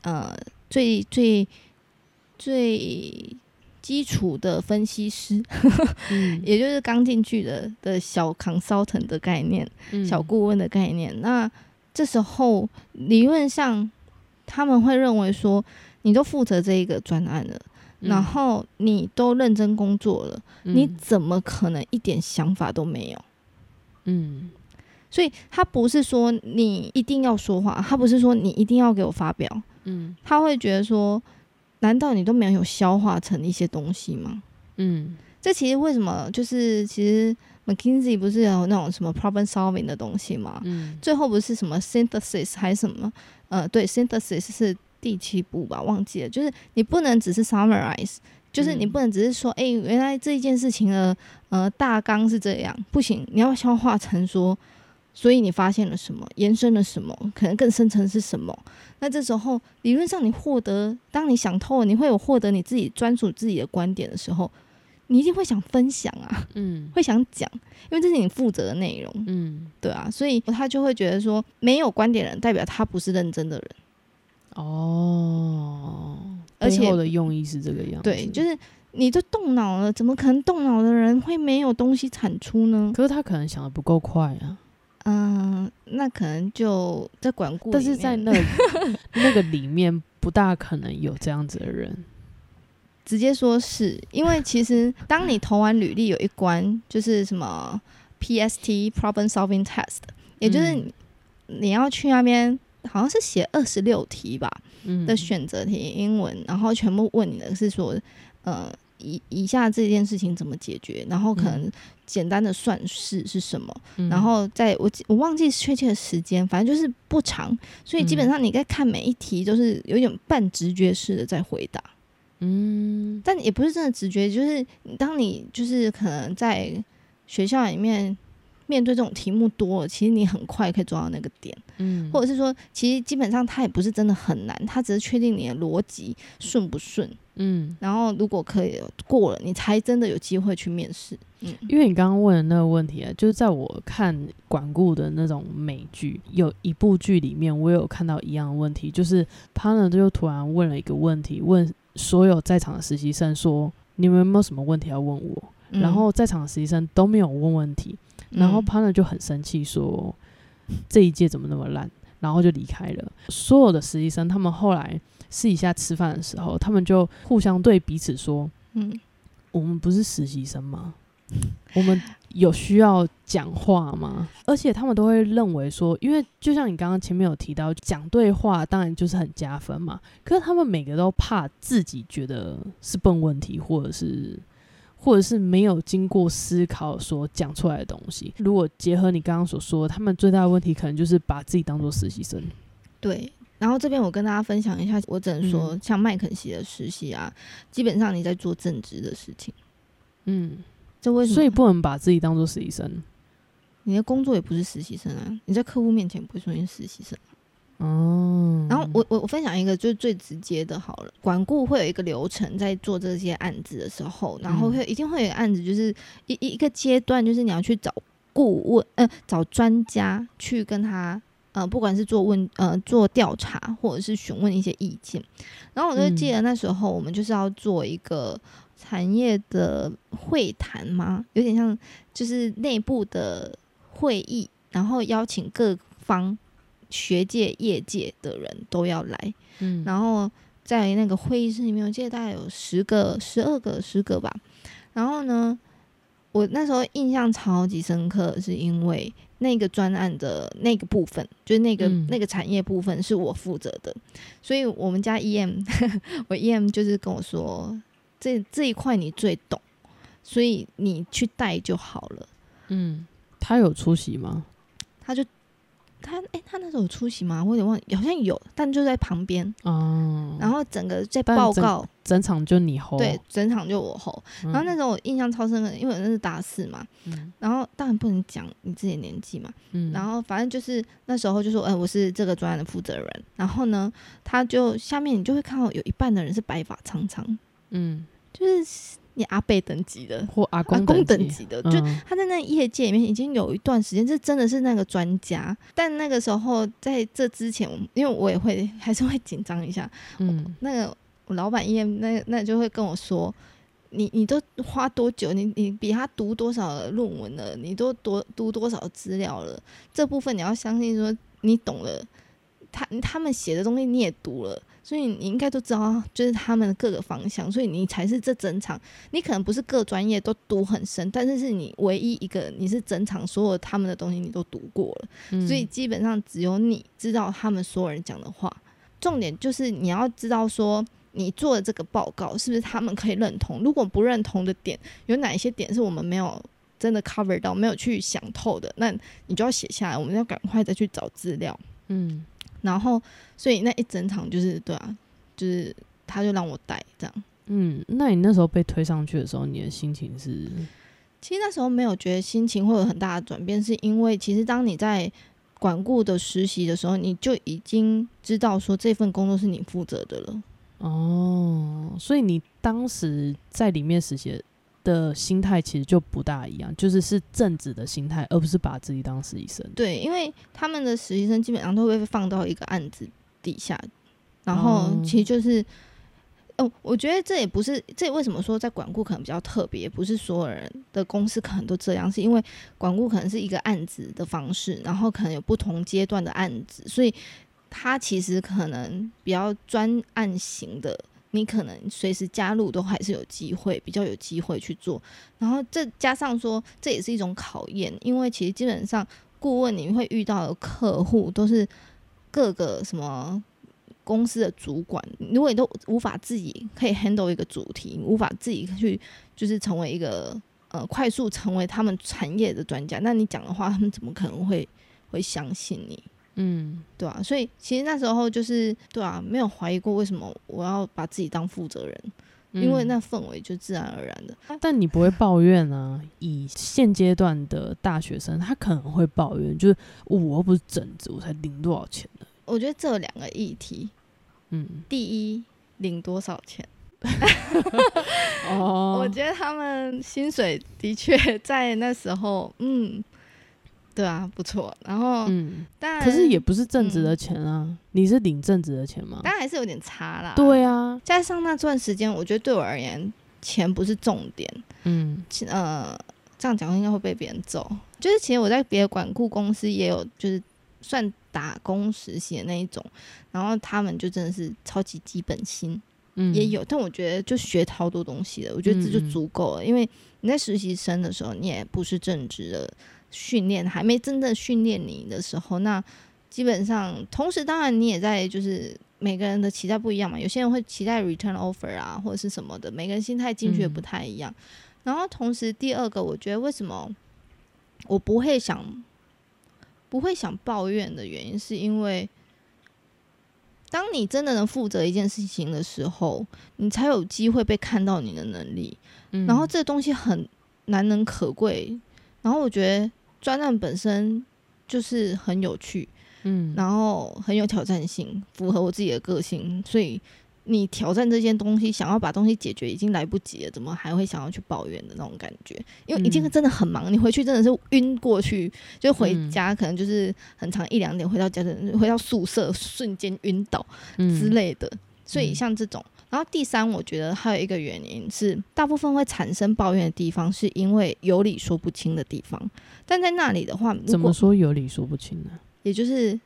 呃，最最最基础的分析师，也就是刚进去的的小 consultant 的概念，小顾问的概念。那这时候理论上他们会认为说，你都负责这一个专案了。然后你都认真工作了，你怎么可能一点想法都没有？嗯，所以他不是说你一定要说话，他不是说你一定要给我发表，嗯，他会觉得说，难道你都没有消化成一些东西吗？嗯，这其实为什么就是其实 McKinsey 不是有那种什么 problem solving 的东西吗？嗯，最后不是什么 synthesis 还是什么？呃，对，synthesis 是第七步吧，忘记了。就是你不能只是 summarize，就是你不能只是说，哎，原来这一件事情的呃大纲是这样，不行，你要消化成说。所以你发现了什么？延伸了什么？可能更深层是什么？那这时候理论上你获得，当你想透了，你会有获得你自己专属自己的观点的时候，你一定会想分享啊，嗯，会想讲，因为这是你负责的内容，嗯，对啊，所以他就会觉得说，没有观点人代表他不是认真的人，哦，而且的用意是这个样子，对，就是你都动脑了，怎么可能动脑的人会没有东西产出呢？可是他可能想的不够快啊。嗯，那可能就在管顾，但是在那 那个里面不大可能有这样子的人。直接说是因为其实当你投完履历有一关就是什么 PST Problem Solving Test，也就是你要去那边好像是写二十六题吧的选择题英文，然后全部问你的是说呃。以以下这件事情怎么解决？然后可能简单的算式是什么？然后在我我忘记确切的时间，反正就是不长，所以基本上你在看每一题都是有点半直觉式的在回答。嗯，但也不是真的直觉，就是当你就是可能在学校里面面对这种题目多了，其实你很快可以抓到那个点。嗯，或者是说，其实基本上它也不是真的很难，它只是确定你的逻辑顺不顺。嗯，然后如果可以过了，你才真的有机会去面试。嗯，因为你刚刚问的那个问题啊，就是在我看管顾的那种美剧，有一部剧里面，我有看到一样的问题，就是他呢就突然问了一个问题，问所有在场的实习生说：“你们有没有什么问题要问我？”然后在场的实习生都没有问问题，然后 partner 就很生气说：“这一届怎么那么烂？”然后就离开了。所有的实习生他们后来。试一下吃饭的时候，他们就互相对彼此说：“嗯，我们不是实习生吗？我们有需要讲话吗？而且他们都会认为说，因为就像你刚刚前面有提到，讲对话当然就是很加分嘛。可是他们每个都怕自己觉得是笨问题，或者是或者是没有经过思考所讲出来的东西。如果结合你刚刚所说，他们最大的问题可能就是把自己当做实习生。对。”然后这边我跟大家分享一下，我只能说，像麦肯锡的实习啊，基本上你在做正职的事情。嗯，这为什么？所以不能把自己当做实习生。你的工作也不是实习生啊，你在客户面前不会说你是实习生。哦。然后我我我分享一个就是最直接的，好了，管顾会有一个流程，在做这些案子的时候，然后会一定会有案子，就是一一个阶段，就是你要去找顾问，呃，找专家去跟他。呃，不管是做问呃做调查，或者是询问一些意见，然后我就记得那时候我们就是要做一个产业的会谈嘛，有点像就是内部的会议，然后邀请各方学界、业界的人都要来，嗯，然后在那个会议室里面，我记得大概有十个、十二个、十个吧，然后呢，我那时候印象超级深刻，是因为。那个专案的那个部分，就是那个那个产业部分是我负责的，所以我们家 EM，我 EM 就是跟我说，这这一块你最懂，所以你去带就好了。嗯，他有出席吗？他就。他哎，他那时候有出席吗？我有点忘，好像有，但就在旁边哦。然后整个在报告，整场就你吼，对，整场就我吼。然后那时候我印象超深刻，因为那是大四嘛。嗯。然后当然不能讲你自己的年纪嘛。嗯。然后反正就是那时候就说，哎，我是这个专案的负责人。然后呢，他就下面你就会看到有一半的人是白发苍苍。嗯。就是。你阿贝等级的或阿公等级的，就他在那业界里面已经有一段时间，这真的是那个专家。但那个时候在这之前，因为我也会还是会紧张一下。嗯，那个我老板一那那就会跟我说：“你你都花多久？你你比他读多少论文了？你都多读多少资料了？这部分你要相信，说你懂了，他他们写的东西你也读了。”所以你应该都知道，就是他们的各个方向，所以你才是这整场。你可能不是各专业都读很深，但是是你唯一一个，你是整场所有他们的东西你都读过了，所以基本上只有你知道他们所有人讲的话。重点就是你要知道说，你做的这个报告是不是他们可以认同？如果不认同的点，有哪一些点是我们没有真的 cover 到，没有去想透的，那你就要写下来，我们要赶快再去找资料。嗯，然后所以那一整场就是对啊，就是他就让我带这样。嗯，那你那时候被推上去的时候，你的心情是？其实那时候没有觉得心情会有很大的转变，是因为其实当你在管顾的实习的时候，你就已经知道说这份工作是你负责的了。哦，所以你当时在里面实习的心态其实就不大一样，就是是正直的心态，而不是把自己当实习生。对，因为他们的实习生基本上都会被放到一个案子底下，然后其实就是。哦，我觉得这也不是，这为什么说在管顾可能比较特别，不是所有人的公司可能都这样，是因为管顾可能是一个案子的方式，然后可能有不同阶段的案子，所以他其实可能比较专案型的，你可能随时加入都还是有机会，比较有机会去做。然后这加上说，这也是一种考验，因为其实基本上顾问你会遇到的客户都是各个什么。公司的主管，如果你都无法自己可以 handle 一个主题，无法自己去就是成为一个呃快速成为他们产业的专家，那你讲的话，他们怎么可能会会相信你？嗯，对啊，所以其实那时候就是对啊，没有怀疑过为什么我要把自己当负责人，因为那氛围就自然而然的。但你不会抱怨啊？以现阶段的大学生，他可能会抱怨，就是我又不是整职，我才领多少钱呢？我觉得这两个议题，嗯，第一领多少钱？哦，我觉得他们薪水的确在那时候，嗯，对啊，不错。然后，嗯，但可是也不是正职的钱啊，你是领正职的钱吗？但还是有点差啦。对啊，加上那段时间，我觉得对我而言，钱不是重点。嗯，呃，这样讲应该会被别人揍。就是其实我在别的管顾公司也有，就是算。打工实习的那一种，然后他们就真的是超级基本薪，嗯，也有，但我觉得就学超多东西了，我觉得这就足够了。因为你在实习生的时候，你也不是正职的训练，还没真正训练你的时候，那基本上，同时当然你也在，就是每个人的期待不一样嘛，有些人会期待 return offer 啊，或者是什么的，每个人心态进去也不太一样。然后同时第二个，我觉得为什么我不会想。不会想抱怨的原因，是因为当你真的能负责一件事情的时候，你才有机会被看到你的能力。然后这东西很难能可贵。然后我觉得专案本身就是很有趣，嗯，然后很有挑战性，符合我自己的个性，所以。你挑战这件东西，想要把东西解决，已经来不及了，怎么还会想要去抱怨的那种感觉？因为已经真的很忙，你回去真的是晕过去，就回家可能就是很长一两点回到家的，回到宿舍瞬间晕倒之类的。所以像这种，然后第三，我觉得还有一个原因是，大部分会产生抱怨的地方，是因为有理说不清的地方。但在那里的话，怎么说有理说不清呢？也就是。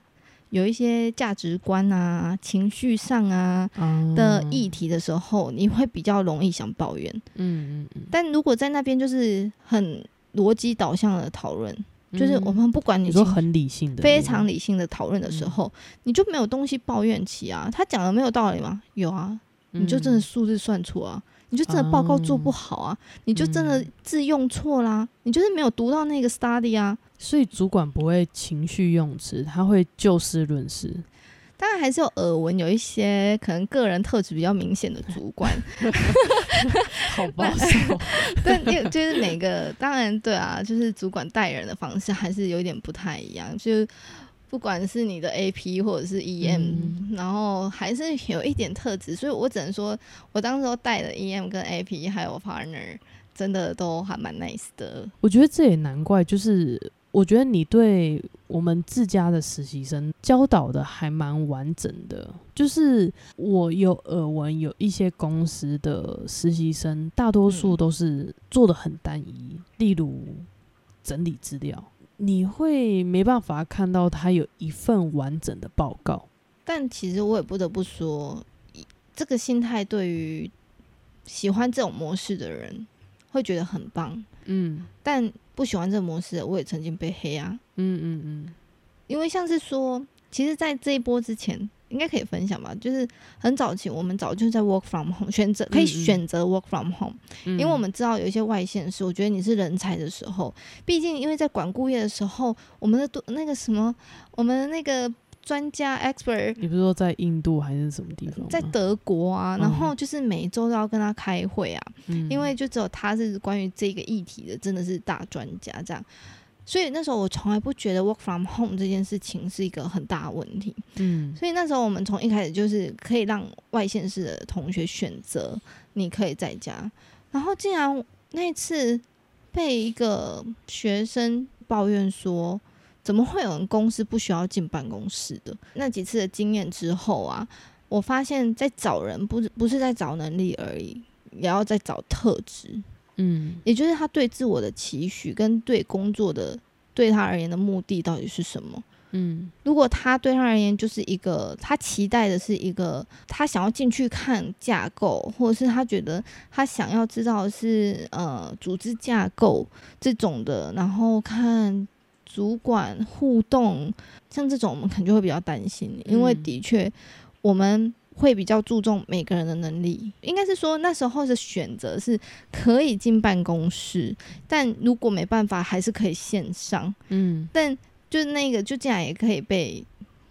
有一些价值观啊、情绪上啊的议题的时候，你会比较容易想抱怨。嗯嗯嗯。但如果在那边就是很逻辑导向的讨论，就是我们不管你说很理性的、非常理性的讨论的时候，你就没有东西抱怨起啊。他讲的没有道理吗？有啊，你就真的数字算错啊。你就真的报告做不好啊！你就真的字用错啦！你就是没有读到那个 study 啊！所以主管不会情绪用词，他会就事论事。当然还是有耳闻，有一些可能个人特质比较明显的主管，好保守。但就是每个当然对啊，就是主管带人的方式还是有点不太一样，就。不管是你的 AP 或者是 EM，然后还是有一点特质，所以我只能说，我当时候带的 EM 跟 AP 还有 partner，真的都还蛮 nice 的。我觉得这也难怪，就是我觉得你对我们自家的实习生教导的还蛮完整的。就是我有耳闻，有一些公司的实习生，大多数都是做的很单一，例如整理资料。你会没办法看到他有一份完整的报告，但其实我也不得不说，这个心态对于喜欢这种模式的人会觉得很棒，嗯，但不喜欢这个模式，我也曾经被黑啊，嗯嗯嗯，因为像是说，其实，在这一波之前，应该可以分享吧。就是很早期，我们早就在 work from home，选择可以选择 work from home，因为我们知道有一些外线是，我觉得你是人才的时候，毕竟因为在管顾业的时候，我们的那个什么，我们那个。专家 expert，你不是说在印度还是什么地方？在德国啊，然后就是每周都要跟他开会啊，因为就只有他是关于这个议题的，真的是大专家这样。所以那时候我从来不觉得 work from home 这件事情是一个很大的问题。嗯，所以那时候我们从一开始就是可以让外县市的同学选择，你可以在家。然后竟然那次被一个学生抱怨说。怎么会有人公司不需要进办公室的？那几次的经验之后啊，我发现，在找人不是不是在找能力而已，也要在找特质。嗯，也就是他对自我的期许跟对工作的对他而言的目的到底是什么？嗯，如果他对他而言就是一个他期待的是一个他想要进去看架构，或者是他觉得他想要知道是呃组织架构这种的，然后看。主管互动，像这种我们可能就会比较担心，因为的确我们会比较注重每个人的能力。应该是说那时候的选择是可以进办公室，但如果没办法，还是可以线上。嗯，但就是那个就这样也可以被。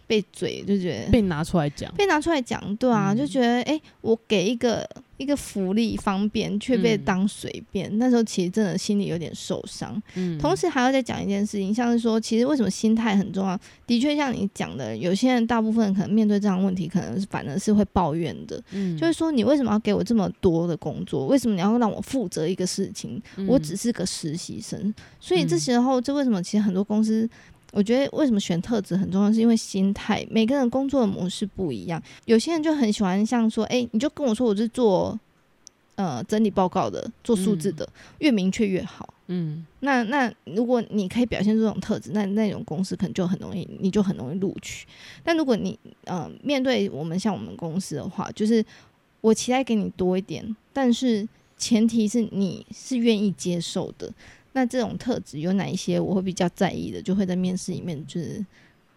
被嘴就觉得被拿出来讲，被拿出来讲，对啊，就觉得哎，我给一个一个福利方便，却被当随便。那时候其实真的心里有点受伤。嗯，同时还要再讲一件事情，像是说，其实为什么心态很重要？的确，像你讲的，有些人大部分可能面对这样问题，可能是反而是会抱怨的。嗯，就是说，你为什么要给我这么多的工作？为什么你要让我负责一个事情？我只是个实习生。所以这时候，这为什么其实很多公司？我觉得为什么选特质很重要，是因为心态。每个人工作的模式不一样，有些人就很喜欢像说，哎，你就跟我说我是做呃整理报告的，做数字的，越明确越好。嗯，那那如果你可以表现出这种特质，那那种公司可能就很容易，你就很容易录取。但如果你呃面对我们像我们公司的话，就是我期待给你多一点，但是前提是你是愿意接受的。那这种特质有哪一些我会比较在意的，就会在面试里面就是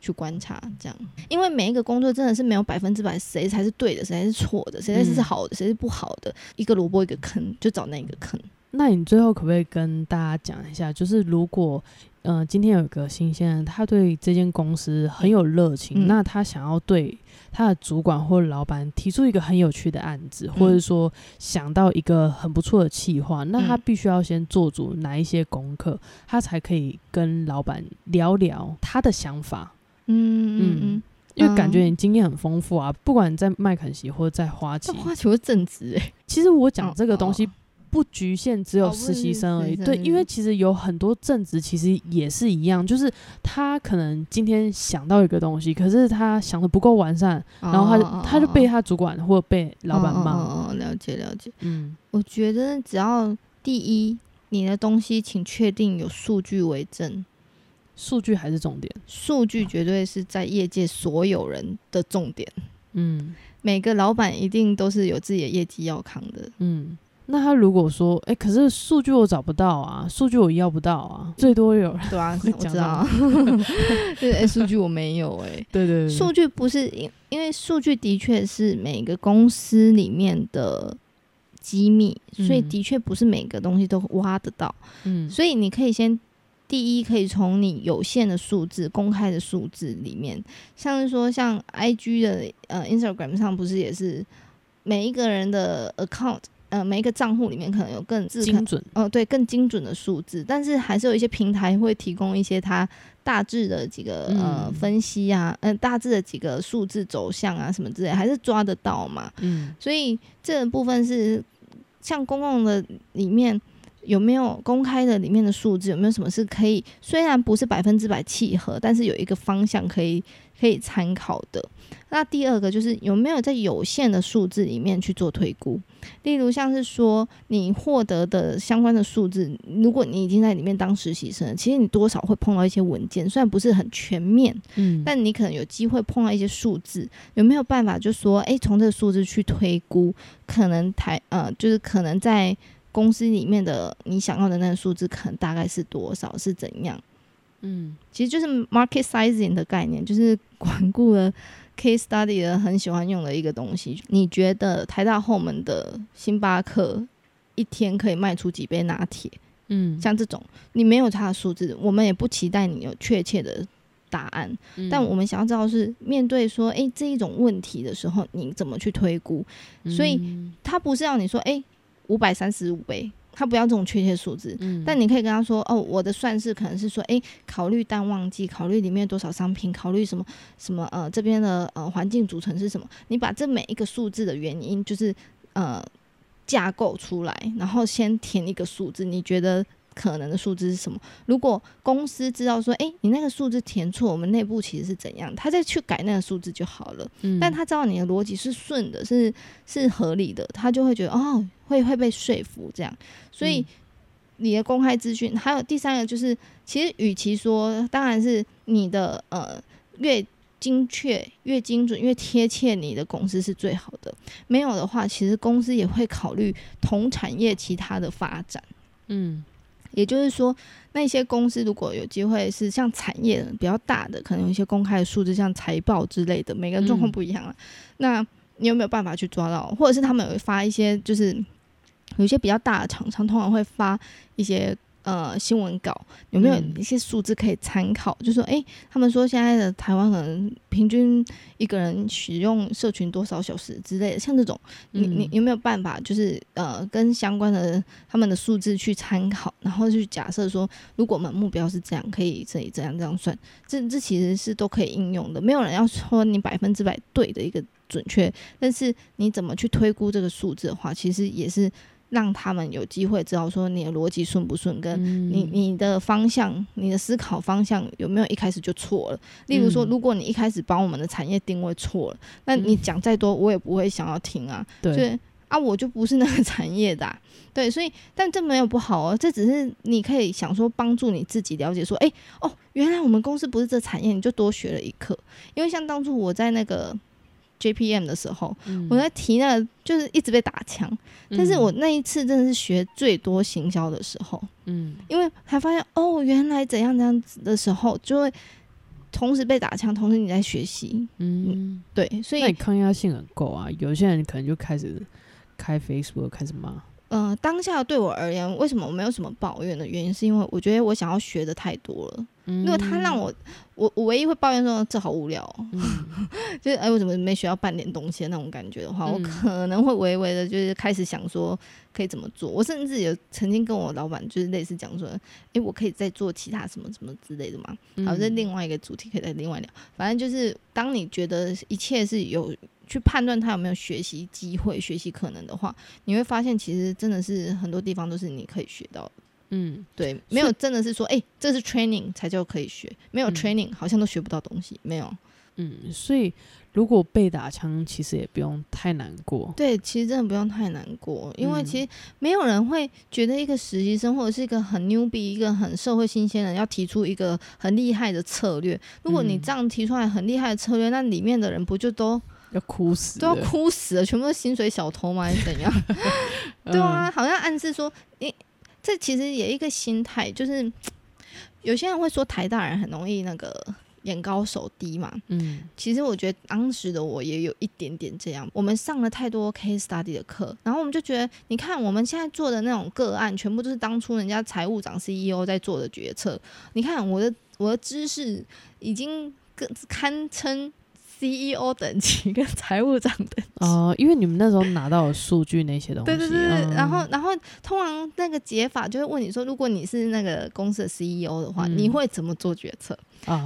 去观察这样，因为每一个工作真的是没有百分之百谁才是对的，谁才是错的，谁才是好的，谁是不好的，一个萝卜一个坑，就找那个坑。那你最后可不可以跟大家讲一下，就是如果呃今天有一个新鲜人，他对这间公司很有热情，那他想要对。他的主管或者老板提出一个很有趣的案子，或者说想到一个很不错的企划，那他必须要先做足哪一些功课，他才可以跟老板聊聊他的想法。嗯嗯嗯，因为感觉你经验很丰富啊，不管在麦肯锡或者在花旗，花旗会正直哎。其实我讲这个东西。不局限只有实习生而已，对，因为其实有很多正职其实也是一样，就是他可能今天想到一个东西，可是他想的不够完善，然后他他就被他主管或被老板骂。哦，了解了解。嗯，我觉得只要第一，你的东西请确定有数据为证，数据还是重点，数据绝对是在业界所有人的重点。嗯，每个老板一定都是有自己的业绩要扛的。嗯。那他如果说，哎，可是数据我找不到啊，数据我要不到啊，最多有对啊，我知道，对，哎，数据我没有，哎，对对，数据不是因，因为数据的确是每个公司里面的机密，所以的确不是每个东西都挖得到，嗯，所以你可以先第一可以从你有限的数字、公开的数字里面，像是说像 I G 的呃 Instagram 上不是也是每一个人的 account。呃，每一个账户里面可能有更精准，哦，对，更精准的数字，但是还是有一些平台会提供一些它大致的几个呃分析啊，嗯，大致的几个数字走向啊什么之类，还是抓得到嘛。嗯，所以这部分是像公共的里面有没有公开的里面的数字，有没有什么是可以虽然不是百分之百契合，但是有一个方向可以可以参考的。那第二个就是有没有在有限的数字里面去做推估，例如像是说你获得的相关的数字，如果你已经在里面当实习生，其实你多少会碰到一些文件，虽然不是很全面，嗯，但你可能有机会碰到一些数字，有没有办法就说，哎，从这个数字去推估，可能台呃，就是可能在公司里面的你想要的那个数字，可能大概是多少，是怎样？嗯，其实就是 market sizing 的概念，就是管顾了 case study 的很喜欢用的一个东西。你觉得台大后门的星巴克一天可以卖出几杯拿铁？嗯，像这种你没有它的数字，我们也不期待你有确切的答案。但我们想要知道是面对说，哎，这一种问题的时候，你怎么去推估？所以他不是要你说，哎，五百三十五杯。他不要这种确切数字，但你可以跟他说：“哦，我的算式可能是说，哎，考虑淡旺季，考虑里面多少商品，考虑什么什么呃，这边的呃环境组成是什么？你把这每一个数字的原因，就是呃架构出来，然后先填一个数字，你觉得？”可能的数字是什么？如果公司知道说，哎，你那个数字填错，我们内部其实是怎样，他再去改那个数字就好了。嗯，但他知道你的逻辑是顺的，是是合理的，他就会觉得哦，会会被说服这样。所以你的公开资讯，还有第三个就是，其实与其说，当然是你的呃越精确、越精准、越贴切，你的公司是最好的。没有的话，其实公司也会考虑同产业其他的发展。嗯。也就是说，那些公司如果有机会是像产业比较大的，可能有一些公开的数字，像财报之类的，每个人状况不一样了。那你有没有办法去抓到？或者是他们有发一些，就是有一些比较大的厂商，通常会发一些。呃，新闻稿有没有一些数字可以参考？就说，哎，他们说现在的台湾可能平均一个人使用社群多少小时之类的，像这种，你你有没有办法，就是呃，跟相关的他们的数字去参考，然后去假设说，如果我们目标是这样，可以这里这样这样算，这这其实是都可以应用的。没有人要说你百分之百对的一个准确，但是你怎么去推估这个数字的话，其实也是。让他们有机会知道说你的逻辑顺不顺，跟你你的方向、你的思考方向有没有一开始就错了。例如说，如果你一开始把我们的产业定位错了，那你讲再多我也不会想要听啊。对啊，我就不是那个产业的。对，所以但这没有不好哦，这只是你可以想说帮助你自己了解说，哎哦，原来我们公司不是这产业，你就多学了一课。因为像当初我在那个。JPM 的时候，我在提那个就是一直被打枪，但是我那一次真的是学最多行销的时候，嗯，因为还发现哦，原来怎样怎样子的时候，就会同时被打枪，同时你在学习，嗯，对，所以那你抗压性很够啊，有些人可能就开始开 Facebook 开始骂。嗯，当下对我而言，为什么我没有什么抱怨的原因，是因为我觉得我想要学的太多了。如果他让我，我我唯一会抱怨说这好无聊，就是哎，我怎么没学到半点东西那种感觉的话，我可能会微微的，就是开始想说可以怎么做。我甚至有曾经跟我老板就是类似讲说，哎，我可以再做其他什么什么之类的嘛。好，这另外一个主题可以再另外聊。反正就是当你觉得一切是有。去判断他有没有学习机会、学习可能的话，你会发现其实真的是很多地方都是你可以学到的。嗯，对，没有真的是说，哎，这是 training 才叫可以学，没有 training 好像都学不到东西，没有。嗯，所以如果被打枪，其实也不用太难过。对，其实真的不用太难过，因为其实没有人会觉得一个实习生或者是一个很牛逼、一个很社会新鲜人要提出一个很厉害的策略。如果你这样提出来很厉害的策略，那里面的人不就都？要哭死，都要哭死了，全部都是薪水小偷吗？还是怎样？对啊，好像暗示说，你这其实也一个心态，就是有些人会说台大人很容易那个眼高手低嘛。嗯，其实我觉得当时的我也有一点点这样。我们上了太多 case study 的课，然后我们就觉得，你看我们现在做的那种个案，全部都是当初人家财务长 CEO 在做的决策。你看我的我的知识已经更堪称。CEO 等级跟财务长等级。哦，因为你们那时候拿到数据那些东西，对对对，然后然后通常那个解法就会问你说，如果你是那个公司的 CEO 的话，你会怎么做决策？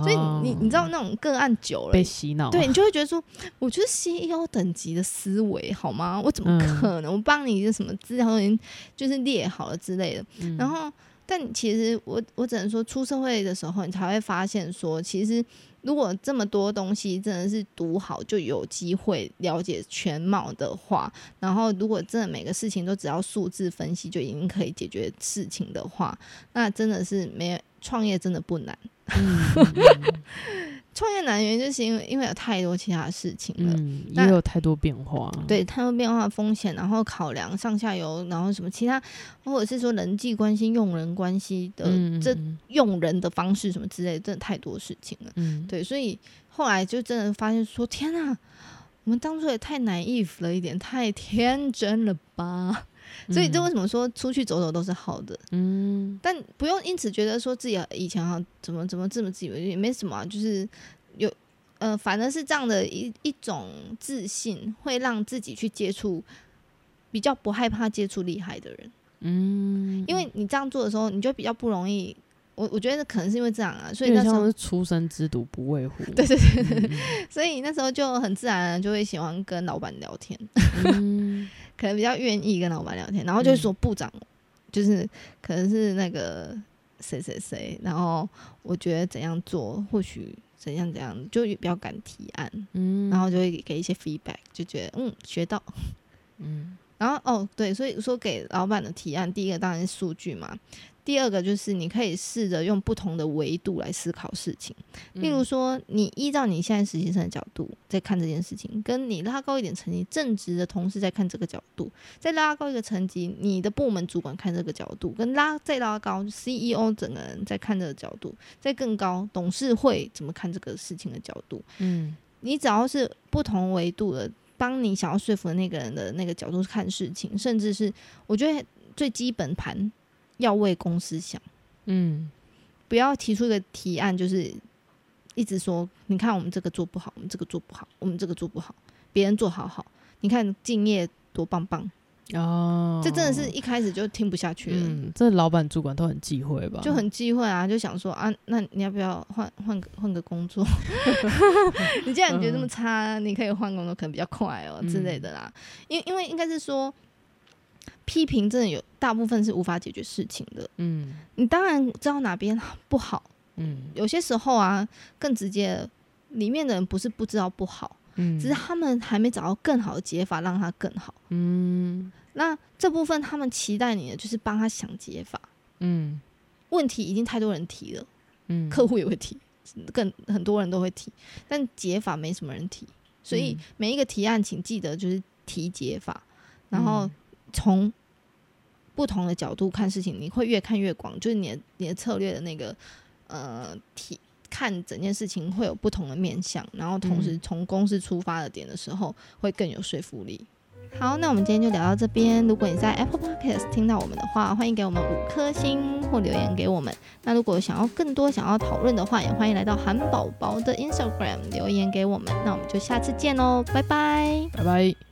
所以你你知道那种个案久了被洗脑，对你就会觉得说，我觉得 CEO 等级的思维好吗？我怎么可能？我帮你一个什么资料都已经就是列好了之类的，然后但其实我我只能说，出社会的时候你才会发现说，其实。如果这么多东西真的是读好就有机会了解全貌的话，然后如果真的每个事情都只要数字分析就已经可以解决事情的话，那真的是没创业真的不难。创业难原因就是因为因为有太多其他的事情了，嗯，也有太多变化，对，太多变化风险，然后考量上下游，然后什么其他，或者是说人际关系、用人关系的这用人的方式什么之类，真的太多事情了。嗯，对，所以后来就真的发现说，天啊，我们当初也太 naive 了一点，太天真了吧。所以这为什么说出去走走都是好的？嗯，但不用因此觉得说自己以前啊怎么怎么这么自以为也没什么，就是有呃，反而是这样的一一种自信，会让自己去接触比较不害怕接触厉害的人。嗯，因为你这样做的时候，你就比较不容易。我我觉得可能是因为这样啊，所以那时候是出生之犊不畏虎。对对对对，所以那时候就很自然就会喜欢跟老板聊天。可能比较愿意跟老板聊天，然后就是说部长，就是可能是那个谁谁谁，然后我觉得怎样做，或许怎样怎样，就比较敢提案，嗯，然后就会给一些 feedback，就觉得嗯学到，嗯，然后哦对，所以说给老板的提案，第一个当然是数据嘛。第二个就是你可以试着用不同的维度来思考事情，例如说，你依照你现在实习生的角度在看这件事情，跟你拉高一点层级，正职的同事在看这个角度，再拉高一个层级，你的部门主管看这个角度，跟拉再拉高 CEO 整个人在看这个角度，再更高董事会怎么看这个事情的角度，嗯，你只要是不同维度的，帮你想要说服的那个人的那个角度看事情，甚至是我觉得最基本盘。要为公司想，嗯，不要提出一个提案，就是一直说，你看我们这个做不好，我们这个做不好，我们这个做不好，别人做好好，你看敬业多棒棒哦，这真的是一开始就听不下去了。嗯，这老板主管都很忌讳吧？就很忌讳啊，就想说啊，那你要不要换换个换个工作？你既然觉得这么差，你可以换工作，可能比较快哦之类的啦。因因为应该是说。批评真的有大部分是无法解决事情的。嗯，你当然知道哪边不好。嗯，有些时候啊，更直接，里面的人不是不知道不好，嗯，只是他们还没找到更好的解法让他更好。嗯，那这部分他们期待你的就是帮他想解法。嗯，问题已经太多人提了。嗯，客户也会提，更很多人都会提，但解法没什么人提。所以每一个提案，请记得就是提解法，然后。从不同的角度看事情，你会越看越广，就是你的你的策略的那个呃，体看整件事情会有不同的面向，然后同时从公司出发的点的时候会更有说服力。好，那我们今天就聊到这边。如果你在 Apple Podcast 听到我们的话，欢迎给我们五颗星或留言给我们。那如果想要更多想要讨论的话，也欢迎来到韩宝宝的 Instagram 留言给我们。那我们就下次见喽，拜拜，拜拜。